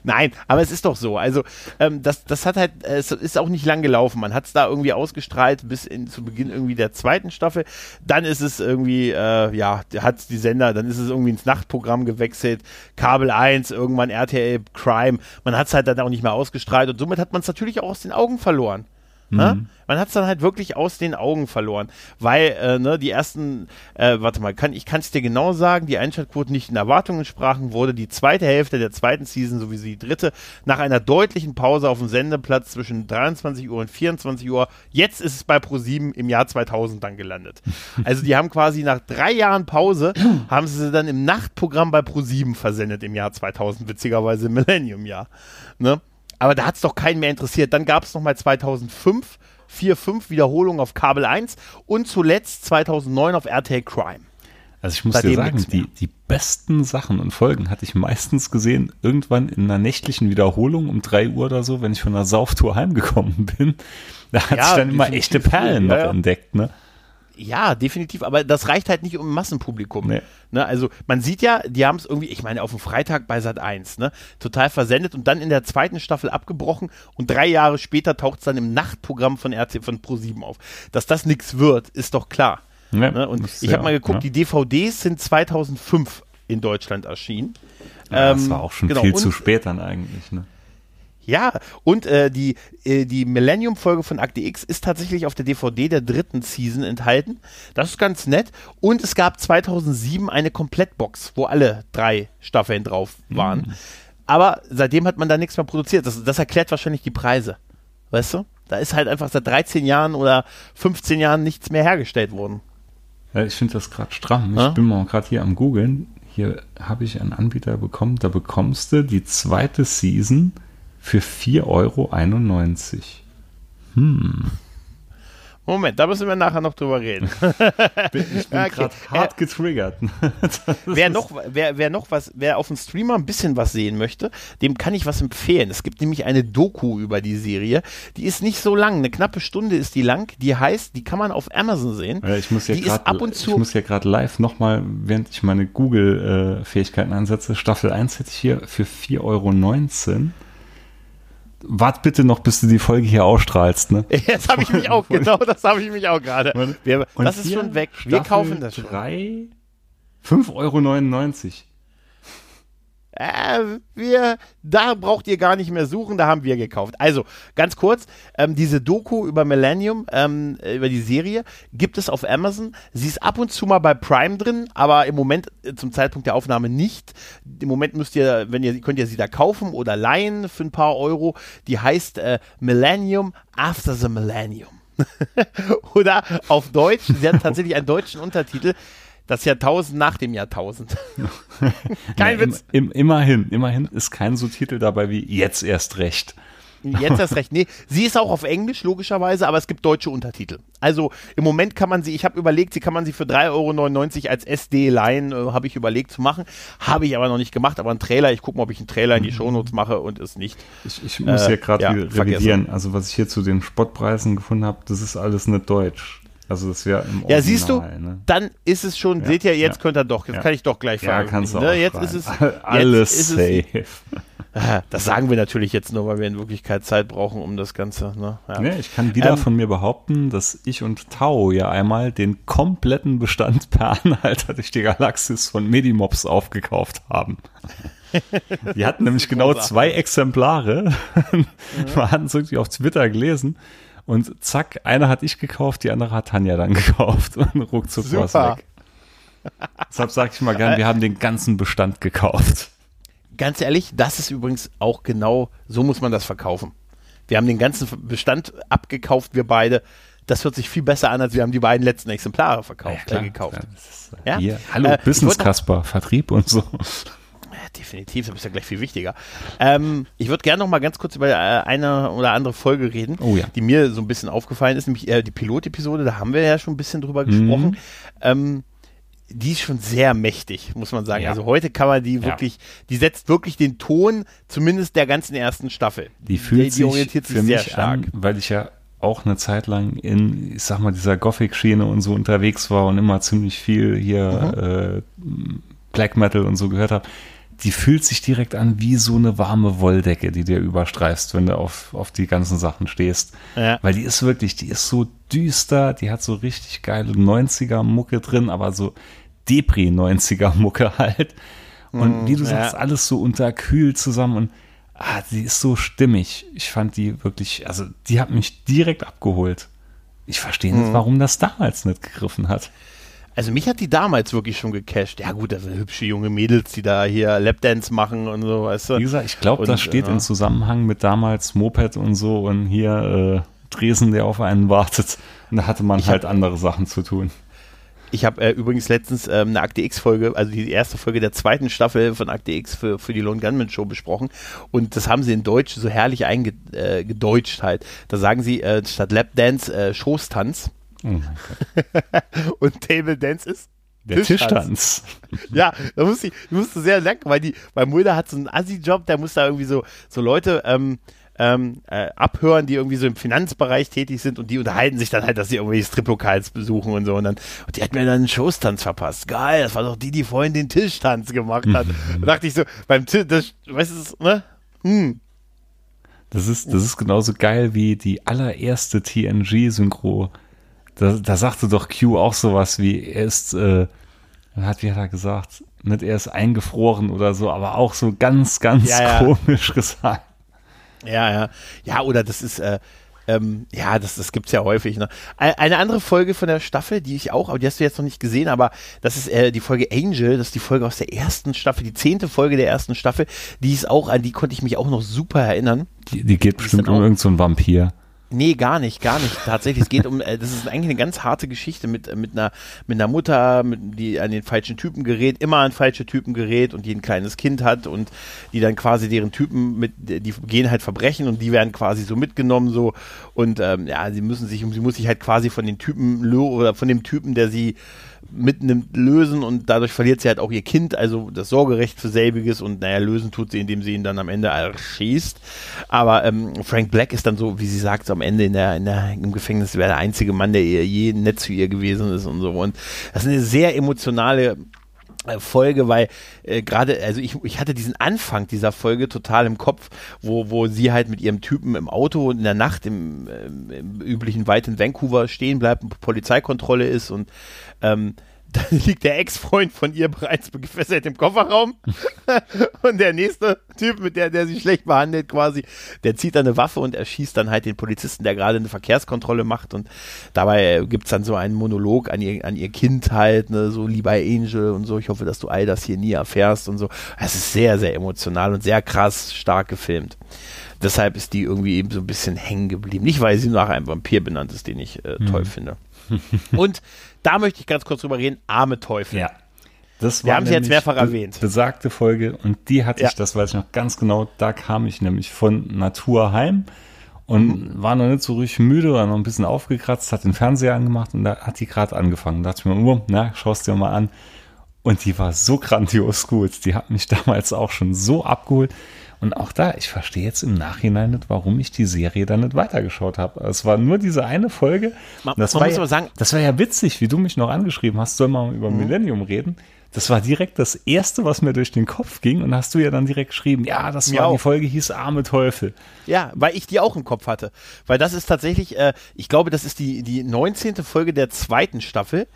Nein, aber es ist doch so. Also, ähm, das, das hat halt, es ist auch nicht lang gelaufen. Man hat es da irgendwie ausgestrahlt bis in, zu Beginn irgendwie der zweiten Staffel. Dann ist es irgendwie, äh, ja, hat die Sender, dann ist es irgendwie ins Nachtprogramm gewechselt. Kabel 1, irgendwann RTL Crime. Man hat es halt dann auch nicht mehr ausgestrahlt und somit hat man es natürlich auch aus den Augen verloren. Ne? Man hat es dann halt wirklich aus den Augen verloren, weil äh, ne, die ersten, äh, warte mal, kann, ich kann es dir genau sagen, die Einschaltquoten nicht in Erwartungen sprachen, wurde die zweite Hälfte der zweiten Season sowie die dritte nach einer deutlichen Pause auf dem Sendeplatz zwischen 23 Uhr und 24 Uhr, jetzt ist es bei Pro7 im Jahr 2000 dann gelandet. Also die haben quasi nach drei Jahren Pause, haben sie sie dann im Nachtprogramm bei Pro7 versendet im Jahr 2000, witzigerweise im Millennium-Jahr. Ne? Aber da hat es doch keinen mehr interessiert. Dann gab es nochmal 2005, 4, 5 Wiederholungen auf Kabel 1 und zuletzt 2009 auf RTL Crime. Also ich muss Seitdem dir sagen, die, die besten Sachen und Folgen hatte ich meistens gesehen, irgendwann in einer nächtlichen Wiederholung um drei Uhr oder so, wenn ich von einer Sauftour heimgekommen bin. Da hat Ja, sich dann immer echte Perlen früh, noch ja, ja. entdeckt, ne? Ja, definitiv, aber das reicht halt nicht um ein Massenpublikum. Nee. Ne, also man sieht ja, die haben es irgendwie, ich meine, auf dem Freitag bei Sat 1, ne, total versendet und dann in der zweiten Staffel abgebrochen und drei Jahre später taucht es dann im Nachtprogramm von RT von Pro7 auf. Dass das nichts wird, ist doch klar. Ja, Ne? Und das- ich habe mal geguckt, ja. die DVDs sind 2005 in Deutschland erschienen. Ja, das Ähm, war auch schon genau, viel zu spät dann eigentlich, ne? Ja, und äh, die, äh, die Millennium-Folge von Akte X ist tatsächlich auf der DVD der dritten Season enthalten. Das ist ganz nett. Und es gab 2007 eine Komplettbox, wo alle drei Staffeln drauf waren. Aber seitdem hat man da nichts mehr produziert. Das, das erklärt wahrscheinlich die Preise. Weißt du? Da ist halt einfach seit 13 Jahren oder 15 Jahren nichts mehr hergestellt worden. Ja, ich finde das gerade stramm. Ja? Ich bin mal gerade hier am googeln. Hier habe ich einen Anbieter bekommen, da bekommst du die zweite Season für 4,91 Euro. Moment, da müssen wir nachher noch drüber reden. Ich bin Okay. gerade hart getriggert. wer noch, wer, wer noch was, wer auf dem Streamer ein bisschen was sehen möchte, dem kann ich was empfehlen. Es gibt nämlich eine Doku über die Serie. Die ist nicht so lang, eine knappe Stunde ist die lang. Die heißt, die kann man auf Amazon sehen. Ich muss ja die ist ab gerade ja gerade live nochmal, während ich meine Google-Fähigkeiten einsetze, Staffel 1 hätte ich hier für 4,19 Euro. Wart bitte noch, bis du die Folge hier ausstrahlst, ne? Jetzt habe ich mich auch, genau, das habe ich mich auch gerade. Das ist schon weg. Wir Staffel kaufen das schon. 3, 5,99 Euro. Äh, wir, da braucht ihr gar nicht mehr suchen, da haben wir gekauft. Also, ganz kurz, ähm, diese Doku über Millennium, ähm, äh, über die Serie, gibt es auf Amazon. Sie ist ab und zu mal bei Prime drin, aber im Moment, äh, zum Zeitpunkt der Aufnahme nicht. Im Moment müsst ihr, wenn ihr, könnt ihr sie da kaufen oder leihen für ein paar Euro. Die heißt äh, Millennium After the Millennium. oder auf Deutsch, sie hat tatsächlich einen deutschen Untertitel. Das Jahrtausend nach dem Jahrtausend. Kein Ja, Witz. Im, im, immerhin, immerhin ist kein so Titel dabei wie Jetzt erst recht. Jetzt hast recht. Nee, sie ist auch auf Englisch, logischerweise, aber es gibt deutsche Untertitel. Also im Moment kann man sie, ich habe überlegt, sie kann man sie für 3,99 Euro als SD leihen, äh, habe ich überlegt zu machen. Habe ich aber noch nicht gemacht, aber ein Trailer, ich gucke mal, ob ich einen Trailer in die Shownotes mache und es nicht. Ich, ich muss Äh, hier gerade ja, re- vergessen. revidieren. Also was ich hier zu den Spottpreisen gefunden habe, das ist alles nicht deutsch. Also das wäre im Original, Ja, siehst du, ne? dann ist es schon, ja, seht ihr, jetzt ja. könnt ihr doch, jetzt ja. kann ich doch gleich fahren. Ja, kannst du ne? auch Jetzt ist es alles ist safe. Es, das sagen wir natürlich jetzt nur, weil wir in Wirklichkeit Zeit brauchen, um das Ganze. Ne? Ja. Ich kann wieder ähm, von mir behaupten, dass ich und Tao ja einmal den kompletten Bestand per Anhalter durch die Galaxis von Medimobs aufgekauft haben. Die hatten nämlich genau zwei Exemplare. Mhm. Wir hatten es irgendwie auf Twitter gelesen. Und zack, eine hat ich gekauft, die andere hat Tanja dann gekauft. Und ruckzuck war es weg. Deshalb sage ich mal gern, wir haben den ganzen Bestand gekauft. Ganz ehrlich, das ist übrigens auch genau, so muss man das verkaufen. Wir haben den ganzen Bestand abgekauft, wir beide. Das hört sich viel besser an, als wir haben die beiden letzten Exemplare verkauft, ja, äh, gekauft. Ja, ja? Hallo, äh, Business Kasper, Vertrieb und so definitiv, das ist ja gleich viel wichtiger. Ähm, ich würde gerne noch mal ganz kurz über äh, eine oder andere Folge reden, oh, ja. die mir so ein bisschen aufgefallen ist, nämlich äh, die Pilot-Episode, da haben wir ja schon ein bisschen drüber mhm. gesprochen. Ähm, die ist schon sehr mächtig, muss man sagen. Ja. Also heute kann man die wirklich, ja. die setzt wirklich den Ton, zumindest der ganzen ersten Staffel. Die fühlt die, die orientiert sich für mich sehr stark. An, weil ich ja auch eine Zeit lang in, ich sag mal, dieser Gothic-Schiene und so unterwegs war und immer ziemlich viel hier mhm. äh, Black Metal und so gehört habe die fühlt sich direkt an wie so eine warme Wolldecke, die dir überstreifst, wenn du auf, auf die ganzen Sachen stehst. Ja. Weil die ist wirklich, die ist so düster, die hat so richtig geile 90er-Mucke drin, aber so Depri-90er-Mucke halt. Und mm, wie du ja. sagst, alles so unterkühlt zusammen und ah, die ist so stimmig. Ich fand die wirklich, also die hat mich direkt abgeholt. Ich verstehe nicht, mm. warum das damals nicht gegriffen hat. Also mich hat die damals wirklich schon gecasht. Ja gut, das sind hübsche junge Mädels, die da hier Lapdance machen und so, weißt du. Wie gesagt, ich glaube, das steht äh, in Zusammenhang mit damals Moped und so und hier äh, Dresen, der auf einen wartet. Und da hatte man halt hab, andere Sachen zu tun. Ich habe äh, übrigens letztens ähm, eine Akte X-Folge, also die erste Folge der zweiten Staffel von Akte X für, für die Lone Gunman Show besprochen. Und das haben sie in Deutsch so herrlich eingedeutscht äh, halt. Da sagen sie äh, statt Lapdance äh, Schoßtanz. Oh und Table Dance ist der Tischtanz. ja, da musste ich, ich musste sehr lecken, weil die, weil Mulder hat so einen Assi-Job, der muss da irgendwie so, so Leute ähm, ähm, äh, abhören, die irgendwie so im Finanzbereich tätig sind und die unterhalten sich dann halt, dass sie irgendwie Strip-Lokals besuchen und so und dann, und die hat mir dann einen Schoßtanz verpasst. Geil, das war doch die, die vorhin den Tischtanz gemacht hat. da dachte ich so, beim Tisch, das, weißt du, ne? Hm. Das ist, das ist genauso geil wie die allererste TNG-Synchro da, da sagte doch Q auch sowas wie, er ist, äh, hat, wie hat er gesagt, nicht er ist eingefroren oder so, aber auch so ganz, ganz ja, komisch gesagt. Ja, ja. Ja, oder das ist, äh, ähm, ja, das, das gibt's ja häufig. Ne? Eine andere Folge von der Staffel, die ich auch, aber die hast du jetzt noch nicht gesehen, aber das ist äh, die Folge Angel, das ist die Folge aus der ersten Staffel, die zehnte Folge der ersten Staffel. Die ist auch, an die konnte ich mich auch noch super erinnern. Die, die geht die bestimmt um irgendeinen so Vampir. Nee, gar nicht, gar nicht. Tatsächlich, es geht um, äh, das ist eigentlich eine ganz harte Geschichte mit, mit, einer, mit einer Mutter, mit, die an den falschen Typen gerät, immer an falsche Typen gerät und die ein kleines Kind hat und die dann quasi deren Typen mit, die gehen halt verbrechen und die werden quasi so mitgenommen so und ähm, ja, sie müssen sich, sie muss sich halt quasi von den Typen oder von dem Typen, der sie mitnimmt, lösen und dadurch verliert sie halt auch ihr Kind, also das Sorgerecht für selbiges und naja, lösen tut sie, indem sie ihn dann am Ende erschießt. Aber ähm, Frank Black ist dann so, wie sie sagt, am Ende in der, in der, im Gefängnis wäre der einzige Mann, der ihr je nett zu ihr gewesen ist und so. Und das ist eine sehr emotionale Folge, weil äh, gerade, also ich, ich hatte diesen Anfang dieser Folge total im Kopf, wo, wo sie halt mit ihrem Typen im Auto in der Nacht im, äh, im üblichen Weit in Vancouver stehen bleibt, Polizeikontrolle ist und ähm, dann liegt der Ex-Freund von ihr bereits gefesselt im Kofferraum. und der nächste Typ, mit der, der sie schlecht behandelt, quasi, der zieht dann eine Waffe und erschießt dann halt den Polizisten, der gerade eine Verkehrskontrolle macht. Und dabei gibt es dann so einen Monolog an ihr, an ihr Kind halt, ne, so lieber Angel und so. Ich hoffe, dass du all das hier nie erfährst und so. Es ist sehr, sehr emotional und sehr krass stark gefilmt. Deshalb ist die irgendwie eben so ein bisschen hängen geblieben. Nicht, weil sie nach einem Vampir benannt ist, den ich äh, toll mhm. finde. und da möchte ich ganz kurz drüber reden, arme Teufel. Ja. Das Wir haben sie jetzt mehrfach erwähnt. Besagte Folge und die hatte ja. ich, das weiß ich noch ganz genau, da kam ich nämlich von Natur heim und mhm. war noch nicht so richtig müde, war noch ein bisschen aufgekratzt, hat den Fernseher angemacht und da hat die gerade angefangen. Da dachte ich mir, oh, na, schaust dir mal an. Und die war so grandios gut. Die hat mich damals auch schon so abgeholt. Und auch da, ich verstehe jetzt im Nachhinein nicht, warum ich die Serie dann nicht weitergeschaut habe. Es war nur diese eine Folge. Man, das, man war muss ja, sagen, das war ja witzig, wie du mich noch angeschrieben hast, soll man über Millennium reden. Das war direkt das erste, was mir durch den Kopf ging. Und hast du ja dann direkt geschrieben, ja, das war die auch. Folge, hieß Arme Teufel. Ja, weil ich die auch im Kopf hatte. Weil das ist tatsächlich, äh, ich glaube, das ist die, die 19. Folge der zweiten Staffel.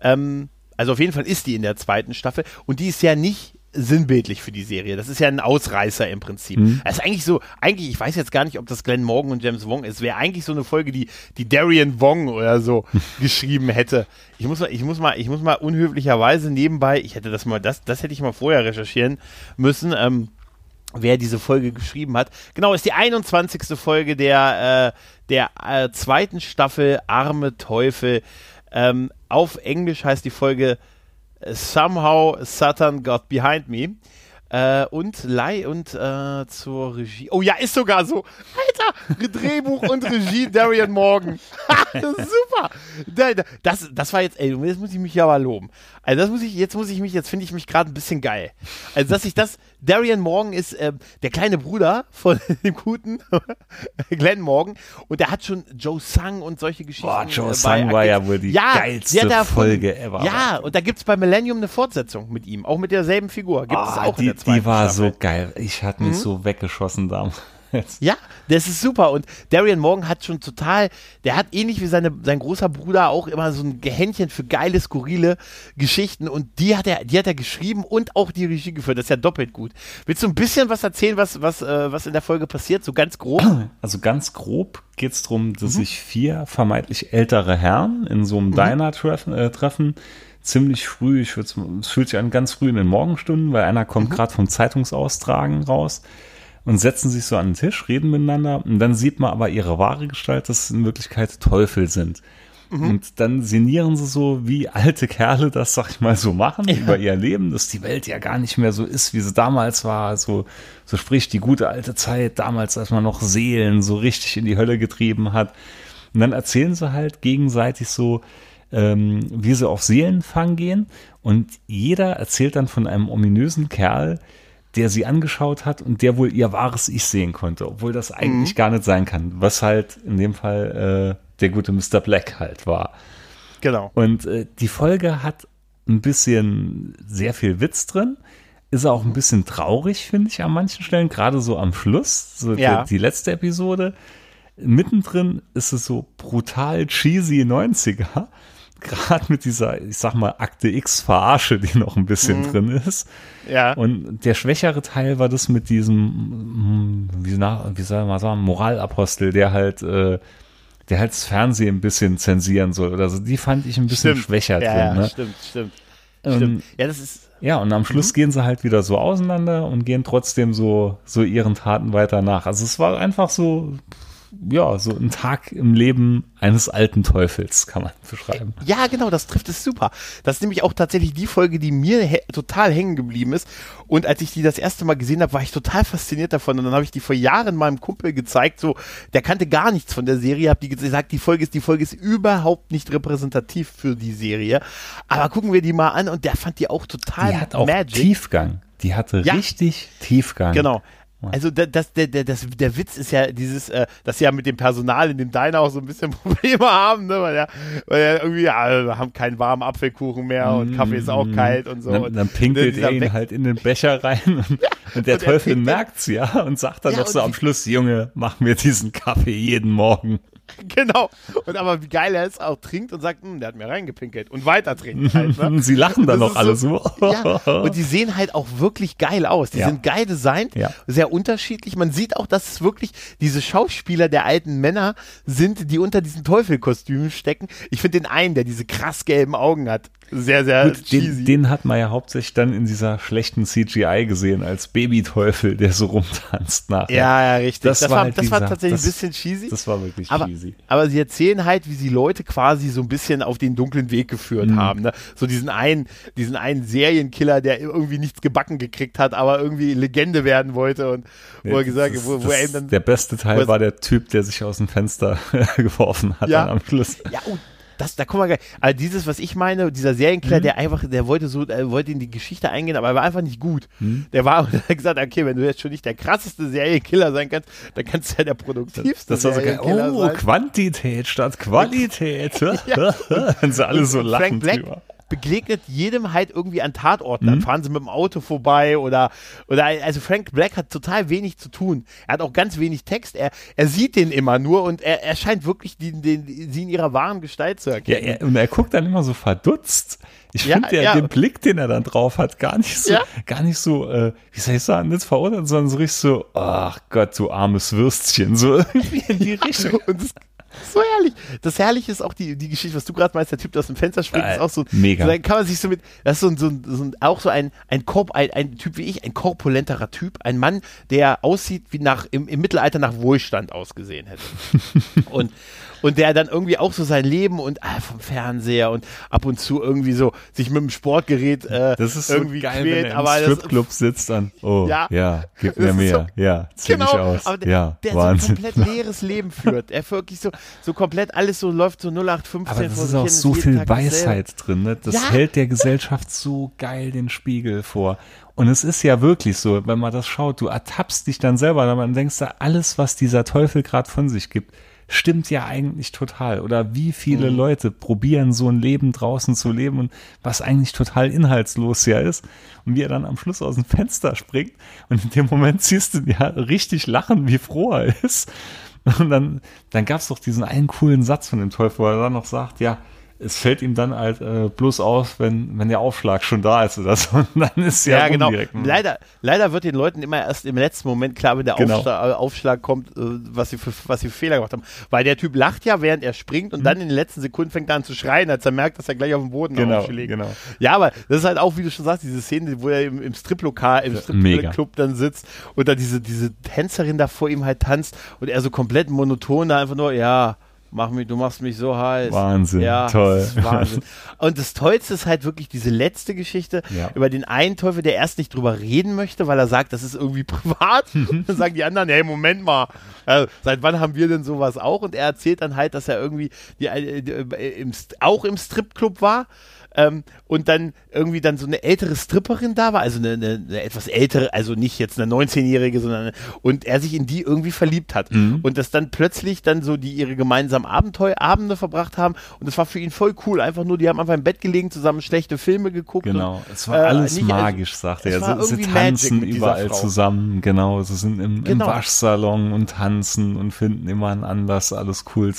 Ähm, also auf jeden Fall ist die in der zweiten Staffel. Und die ist ja nicht sinnbildlich für die Serie. Das ist ja ein Ausreißer im Prinzip. Das ist eigentlich so, eigentlich, ich weiß jetzt gar nicht, ob das Glenn Morgan und James Wong ist. Wäre eigentlich so eine Folge, die, die Darian Wong oder so geschrieben hätte. Ich muss mal, ich muss mal, ich muss mal unhöflicherweise nebenbei, ich hätte das mal, das, das hätte ich mal vorher recherchieren müssen. Ähm, wer diese Folge geschrieben hat. Genau, ist die 21. Folge der, äh, der äh, zweiten Staffel Arme Teufel. Ähm, auf Englisch heißt die Folge Somehow Satan Got Behind Me. Äh, und Leih und äh, zur Regie. Oh ja, ist sogar so. Alter, Drehbuch und Regie Darian Morgan. super. Da- da- Das, das war jetzt, ey, jetzt muss ich mich ja aber loben. Also das muss ich, jetzt muss ich mich, jetzt finde ich mich gerade ein bisschen geil. Also dass ich das, Darian Morgan ist ähm, der kleine Bruder von dem guten Glenn Morgan und der hat schon Joe Sang und solche Geschichten. Boah, Joe äh, Sang war ja wohl die ja, geilste davon- Folge ever. Ja, und da gibt es bei Millennium eine Fortsetzung mit ihm, auch mit derselben Figur. Gibt es Ah, auch in die, der zweiten die war Staffel. Mhm. so geil. Ich hatte mich so weggeschossen damals. Ja, das ist super. Und Darian Morgan hat schon total, der hat ähnlich wie seine, sein großer Bruder auch immer so ein Gehändchen für geile, skurrile Geschichten. Und die hat er, die hat er geschrieben und auch die Regie geführt. Das ist ja doppelt gut. Willst du ein bisschen was erzählen, was, was, äh, was in der Folge passiert? So ganz grob? Also ganz grob geht es darum, dass sich vier vermeintlich ältere Herren in so einem Diner treffen, äh, treffen. Ziemlich früh, ich würd's, es fühlt sich an ganz früh in den Morgenstunden, weil einer kommt gerade vom Zeitungsaustragen raus und setzen sich so an den Tisch, reden miteinander und dann sieht man aber ihre wahre Gestalt, dass es in Wirklichkeit Teufel sind. Und dann sinnieren sie so, wie alte Kerle das, sag ich mal, so machen über ihr Leben, dass die Welt ja gar nicht mehr so ist, wie sie damals war. So, so sprich die gute alte Zeit, damals, als man noch Seelen so richtig in die Hölle getrieben hat. Und dann erzählen sie halt gegenseitig so, ähm, wie sie auf Seelenfang gehen. Und jeder erzählt dann von einem ominösen Kerl, der sie angeschaut hat und der wohl ihr wahres Ich sehen konnte, obwohl das eigentlich gar nicht sein kann. Was halt in dem Fall äh, der gute Mr. Black halt war. Genau. Und äh, die Folge hat ein bisschen sehr viel Witz drin. Ist auch ein bisschen traurig, finde ich, an manchen Stellen, gerade so am Schluss, so Ja. die, die letzte Episode. Mittendrin ist es so brutal cheesy 90er. Gerade mit dieser, ich sag mal, Akte X-Verarsche, die noch ein bisschen drin ist. Ja. Und der schwächere Teil war das mit diesem, wie, na, wie soll man sagen, Moralapostel, der halt, äh, der halt das Fernsehen ein bisschen zensieren soll oder so. Die fand ich ein bisschen schwächer ja, drin. Ja, ne? stimmt, stimmt. Ähm, stimmt. Ja, das ist, Ja, und am Schluss gehen sie halt wieder so auseinander und gehen trotzdem so, so ihren Taten weiter nach. Also es war einfach so, ja, so ein Tag im Leben eines alten Teufels, kann man beschreiben. Ja, genau, das trifft es super. Das ist nämlich auch tatsächlich die Folge, die mir total hängen geblieben ist. Und als ich die das erste Mal gesehen habe, war ich total fasziniert davon. Und dann habe ich die vor Jahren meinem Kumpel gezeigt. So, der kannte gar nichts von der Serie. Hab die gesagt, die Folge ist, die Folge ist überhaupt nicht repräsentativ für die Serie. Aber gucken wir die mal an. Und der fand die auch total Die hat auch magic. Tiefgang. Die hatte Ja. richtig Tiefgang. Genau. Also da- das, der, der, das, der Witz ist ja dieses, äh, dass sie ja mit dem Personal in dem Diner auch so ein bisschen Probleme haben, ne? weil, ja, weil ja irgendwie, ja, wir haben keinen warmen Apfelkuchen mehr und Kaffee ist auch kalt und so. Dann, und dann pinkelt dieser er ihn halt in den Becher rein und, und der und Teufel merkt's ja und sagt dann Ja, noch so am Schluss, Junge, mach mir diesen Kaffee jeden Morgen. Genau. Und aber wie geil er es auch trinkt und sagt, hm, der hat mir reingepinkelt und weiter trinkt halt, ne? Sie lachen dann noch ist alle so- so. Ja, und die sehen halt auch wirklich geil aus. Die Ja. sind geil designt, Ja. sehr unterschiedlich. Man sieht auch, dass es wirklich diese Schauspieler der alten Männer sind, die unter diesen Teufelkostümen stecken. Ich finde den einen, der diese krass gelben Augen hat, sehr, sehr Gut, den, den hat man ja hauptsächlich dann in dieser schlechten CGI gesehen, als Babyteufel, der so rumtanzt nachher. ja, ja, richtig. Das Das, war war, halt das war dieser- tatsächlich das- ein bisschen cheesy. Das war wirklich aber, cheesy. aber sie erzählen halt, wie sie Leute quasi so ein bisschen auf den dunklen Weg geführt Mhm. haben. Ne? So diesen einen, diesen einen Serienkiller, der irgendwie nichts gebacken gekriegt hat, aber irgendwie Legende werden wollte und wo er gesagt, wo, wo er dann der beste Teil war der Typ, der sich aus dem Fenster geworfen hat Ja. am Schluss. Ja, und, das, da kommen wir gleich. Also dieses, was ich meine, dieser Serienkiller, mhm. der einfach, der wollte so, der wollte in die Geschichte eingehen, aber er war einfach nicht gut. Mhm. Der war, der hat gesagt, okay, wenn du jetzt schon nicht der krasseste Serienkiller sein kannst, dann kannst du ja der produktivste das, das Serienkiller so, oh, sein. Quantität statt Qualität. ja. Wenn sie alle so lachen Frank Black, drüber begegnet jedem halt irgendwie an Tatorten. Mhm. Dann fahren sie mit dem Auto vorbei oder, oder, also Frank Black hat total wenig zu tun. Er hat auch ganz wenig Text. Er, er sieht den immer nur und er, er scheint wirklich die, die, sie in ihrer wahren Gestalt zu erkennen. Ja, er, und er guckt dann immer so verdutzt. Ich ja, finde ja, den Blick, den er dann drauf hat, gar nicht so, ja. gar nicht so, äh, wie soll ich sagen, nicht verurteilt, sondern so richtig so, ach Gott, du armes Würstchen, so irgendwie in die Richtung. und das so herrlich. Das Herrliche ist auch die, die Geschichte, was du gerade meinst, der Typ, der aus dem Fenster springt, ist auch so. Mega. So, dann kann man sich so mit, das ist so, so, so auch so ein, ein Korb, ein, ein Typ wie ich, ein korpulenterer Typ, ein Mann, der aussieht wie nach, im, im Mittelalter nach Wohlstand ausgesehen hätte. und, und der dann irgendwie auch so sein Leben und ah, vom Fernseher und ab und zu irgendwie so sich mit dem Sportgerät äh, das ist so irgendwie geil, quält, wenn er aber im Stripclub sitzt dann. Oh ja, ja gib mir mehr. so, ja zieh genau, mich aus. aber der, ja der Wahnsinn. so ein komplett leeres Leben führt. Er wirklich so so komplett alles so läuft so 0815 aber das ist auch so viel Tag Weisheit drin ne? das ja. hält der Gesellschaft so geil den Spiegel vor. Und es ist ja wirklich so, wenn man das schaut, du ertappst dich dann selber, dann denkst du, alles, was dieser Teufel gerade von sich gibt, stimmt ja eigentlich total. Oder wie viele mhm. Leute probieren so ein Leben draußen zu leben und was eigentlich total inhaltslos ja ist. Und wie er dann am Schluss aus dem Fenster springt und in dem Moment siehst du ja richtig lachen, wie froh er ist. Und dann, dann gab es doch diesen einen coolen Satz von dem Teufel, wo er dann noch sagt, ja, es fällt ihm dann halt äh, bloß auf, wenn, wenn der Aufschlag schon da ist oder so. Und dann ist ja, ja genau. Leider, leider wird den Leuten immer erst im letzten Moment klar, wenn der genau. Aufschlag, äh, Aufschlag, kommt, äh, was, sie für, was sie für Fehler gemacht haben. Weil der Typ lacht ja, während er springt und mhm. dann in den letzten Sekunden fängt er an zu schreien, als er merkt, dass er gleich auf dem Boden genau, aufschlägt. Genau. Ja, aber das ist halt auch, wie du schon sagst, diese Szene, wo er im, im Striplokal, im Stripclub dann sitzt und dann diese, diese Tänzerin da vor ihm halt tanzt und er so komplett monoton da einfach nur, ja, mach mich, du machst mich so heiß. Wahnsinn, ja, toll. Wahnsinn. Und das Tollste ist halt wirklich diese letzte Geschichte ja. über den einen Teufel, der erst nicht drüber reden möchte, weil er sagt, das ist irgendwie privat. dann sagen die anderen, hey, Moment mal, also, seit wann haben wir denn sowas auch? Und er erzählt dann halt, dass er irgendwie die, die, die, äh, im, auch im Stripclub war ähm, und dann irgendwie dann so eine ältere Stripperin da war, also eine, eine, eine etwas ältere, also nicht jetzt eine 19-Jährige, sondern eine, und er sich in die irgendwie verliebt hat. Mhm. Und dass dann plötzlich dann so die ihre gemeinsamen Abenteuerabende verbracht haben und das war für ihn voll cool. Einfach nur, die haben einfach im Bett gelegen, zusammen schlechte Filme geguckt. Genau, und, es war äh, alles nicht, magisch, also, sagt er. Sie, sie tanzen überall zusammen, genau. Sie sind im, genau. im Waschsalon und tanzen und finden immer einen Anlass, alles cool.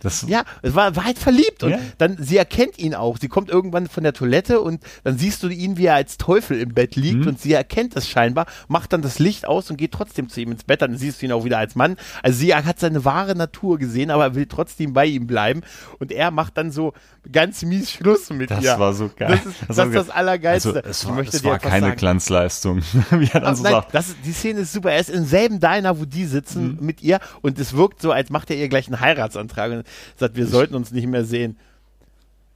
Das ja, es war, war halt verliebt und ja. dann, sie erkennt ihn auch. Sie kommt irgendwann von der Toilette und dann siehst du ihn, wie er als Teufel im Bett liegt mhm. und sie erkennt es scheinbar, macht dann das Licht aus und geht trotzdem zu ihm ins Bett. Dann siehst du ihn auch wieder als Mann. Also sie hat seine wahre Natur gesehen, aber will trotzdem bei ihm bleiben und er macht dann so ganz mies Schluss mit das ihr. Das war so geil. Das ist das, das, ist das Allergeilste. Also, es war, es war keine sagen. Glanzleistung, wie er dann Ach, so nein, sagt. Das, die Szene ist super. Er ist im selben Diner, wo die sitzen mhm. mit ihr und es wirkt so, als macht er ihr gleich einen Heiratsantrag sagt, wir sollten uns nicht mehr sehen.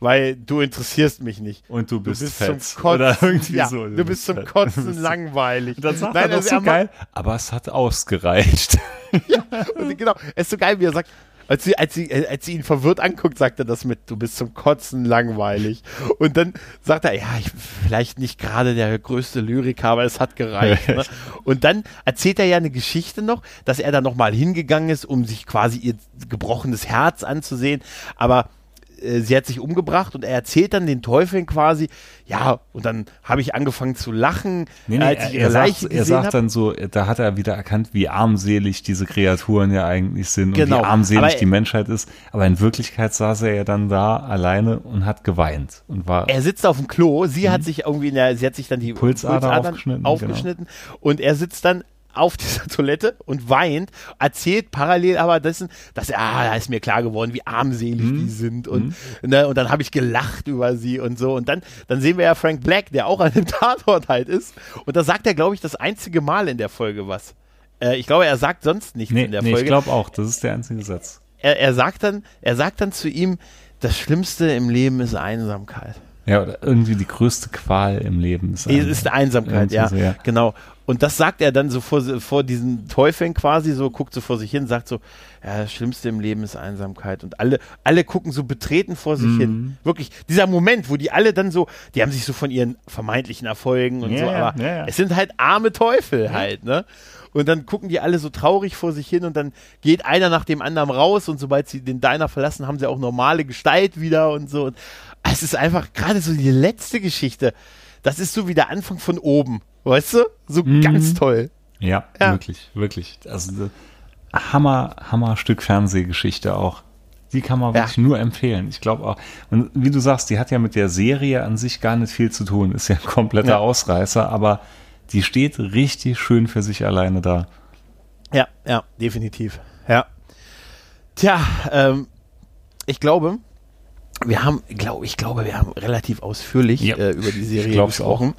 Weil du interessierst mich nicht. Und du bist, du bist fett. zum Kotzen. Oder irgendwie ja, so. Du, du bist zum. Kotzen langweilig. Und dann sagt Nein, er also so geil, aber es hat ausgereicht. ja, und genau. Es ist so geil, wie er sagt, als sie, als, sie, als sie ihn verwirrt anguckt, sagt er das mit, du bist zum Kotzen langweilig. Und dann sagt er, ja, ich vielleicht nicht gerade der größte Lyriker, aber es hat gereicht. ne? Und dann erzählt er ja eine Geschichte noch, dass er da nochmal hingegangen ist, um sich quasi ihr gebrochenes Herz anzusehen. Aber äh, sie hat sich umgebracht und er erzählt dann den Teufeln quasi, ja, und dann habe ich angefangen zu lachen, nee, nee, als ich er sagt, Er sagt hab. dann so, da hat er wieder erkannt, wie armselig diese Kreaturen ja eigentlich sind genau. und wie armselig aber die Menschheit ist. Aber in Wirklichkeit saß er ja dann da alleine und hat geweint und war. Er sitzt auf dem Klo, sie mhm. hat sich irgendwie in der, sie hat sich dann die Pulsader, Pulsadern aufgeschnitten, aufgeschnitten genau. und er sitzt dann auf dieser Toilette und weint, erzählt parallel aber dessen, dass er, ah, da ist mir klar geworden, wie armselig mhm. die sind und, mhm. ne, und dann habe ich gelacht über sie und so und dann, dann sehen wir ja Frank Black, der auch an dem Tatort halt ist und da sagt er, glaube ich, das einzige Mal in der Folge was. Äh, ich glaube, er sagt sonst nichts nee, in der nee, Folge. ich glaube auch, das ist der einzige Satz. Er, er sagt dann, er sagt dann zu ihm, das Schlimmste im Leben ist Einsamkeit. Ja, oder irgendwie die größte Qual im Leben ist, ein, ist Einsamkeit, ja, sehr. genau. Und das sagt er dann so vor, vor diesen Teufeln quasi, so guckt so vor sich hin, sagt so, ja, das Schlimmste im Leben ist Einsamkeit. Und alle, alle gucken so betreten vor sich mhm. hin. Wirklich, dieser Moment, wo die alle dann so, die haben sich so von ihren vermeintlichen Erfolgen und yeah, so, aber yeah. es sind halt arme Teufel halt, ne? Und dann gucken die alle so traurig vor sich hin und dann geht einer nach dem anderen raus und sobald sie den Diner verlassen, haben sie auch normale Gestalt wieder und so. Und es ist einfach gerade so die letzte Geschichte. Das ist so wie der Anfang von oben. Weißt du? So mhm. ganz toll. Ja, ja, wirklich, wirklich. Also Hammer, Hammer Stück Fernsehgeschichte auch. Die kann man wirklich nur empfehlen. Ich glaube auch. Und wie du sagst, die hat ja mit der Serie an sich gar nicht viel zu tun. Ist ja ein kompletter ja. Ausreißer, aber die steht richtig schön für sich alleine da. Ja, ja, definitiv. Ja. Tja, ähm, ich glaube, wir haben, glaub, ich glaube, wir haben relativ ausführlich ja. äh, über die Serie gesprochen.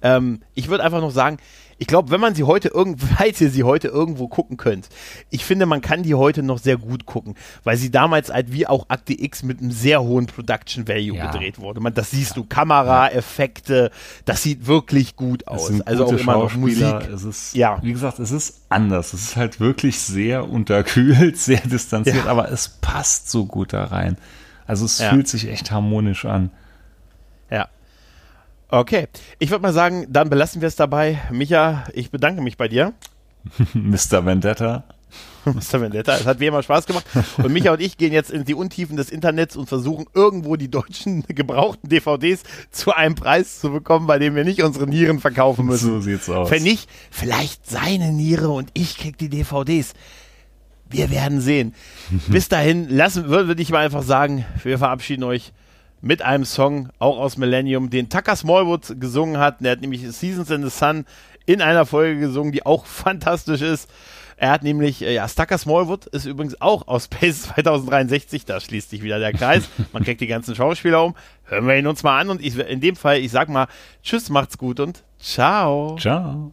Ähm, ich würde einfach noch sagen, ich glaube, wenn man sie heute irgendwo, falls ihr sie heute irgendwo gucken könnt, ich finde, man kann die heute noch sehr gut gucken, weil sie damals halt wie auch Akte X mit einem sehr hohen Production Value ja. gedreht wurde. Man, das siehst ja. du, Kamera, Effekte, das sieht wirklich gut aus. also auch immer noch Musik. Es ist, ja. wie gesagt, es ist anders. Es ist halt wirklich sehr unterkühlt, sehr distanziert, ja. aber es passt so gut da rein. Also es fühlt sich echt harmonisch an. Ja. Okay, ich würde mal sagen, dann belassen wir es dabei. Micha, ich bedanke mich bei dir. Mr. Vendetta. Mr. Vendetta, es hat wie immer Spaß gemacht. Und Micha und ich gehen jetzt in die Untiefen des Internets und versuchen irgendwo die deutschen gebrauchten DVDs zu einem Preis zu bekommen, bei dem wir nicht unsere Nieren verkaufen müssen. So sieht's aus. Wenn nicht, vielleicht seine Niere und ich krieg die DVDs. Wir werden sehen. Bis dahin, lassen, würde ich mal einfach sagen, wir verabschieden euch mit einem Song, auch aus Millennium, den Tucker Smallwood gesungen hat. Der hat nämlich Seasons in the Sun in einer Folge gesungen, die auch fantastisch ist. Er hat nämlich, äh, ja, Tucker Smallwood ist übrigens auch aus Space 2063, da schließt sich wieder der Kreis. Man kriegt die ganzen Schauspieler um. Hören wir ihn uns mal an und ich, in dem Fall, ich sag mal, tschüss, macht's gut und ciao. Ciao.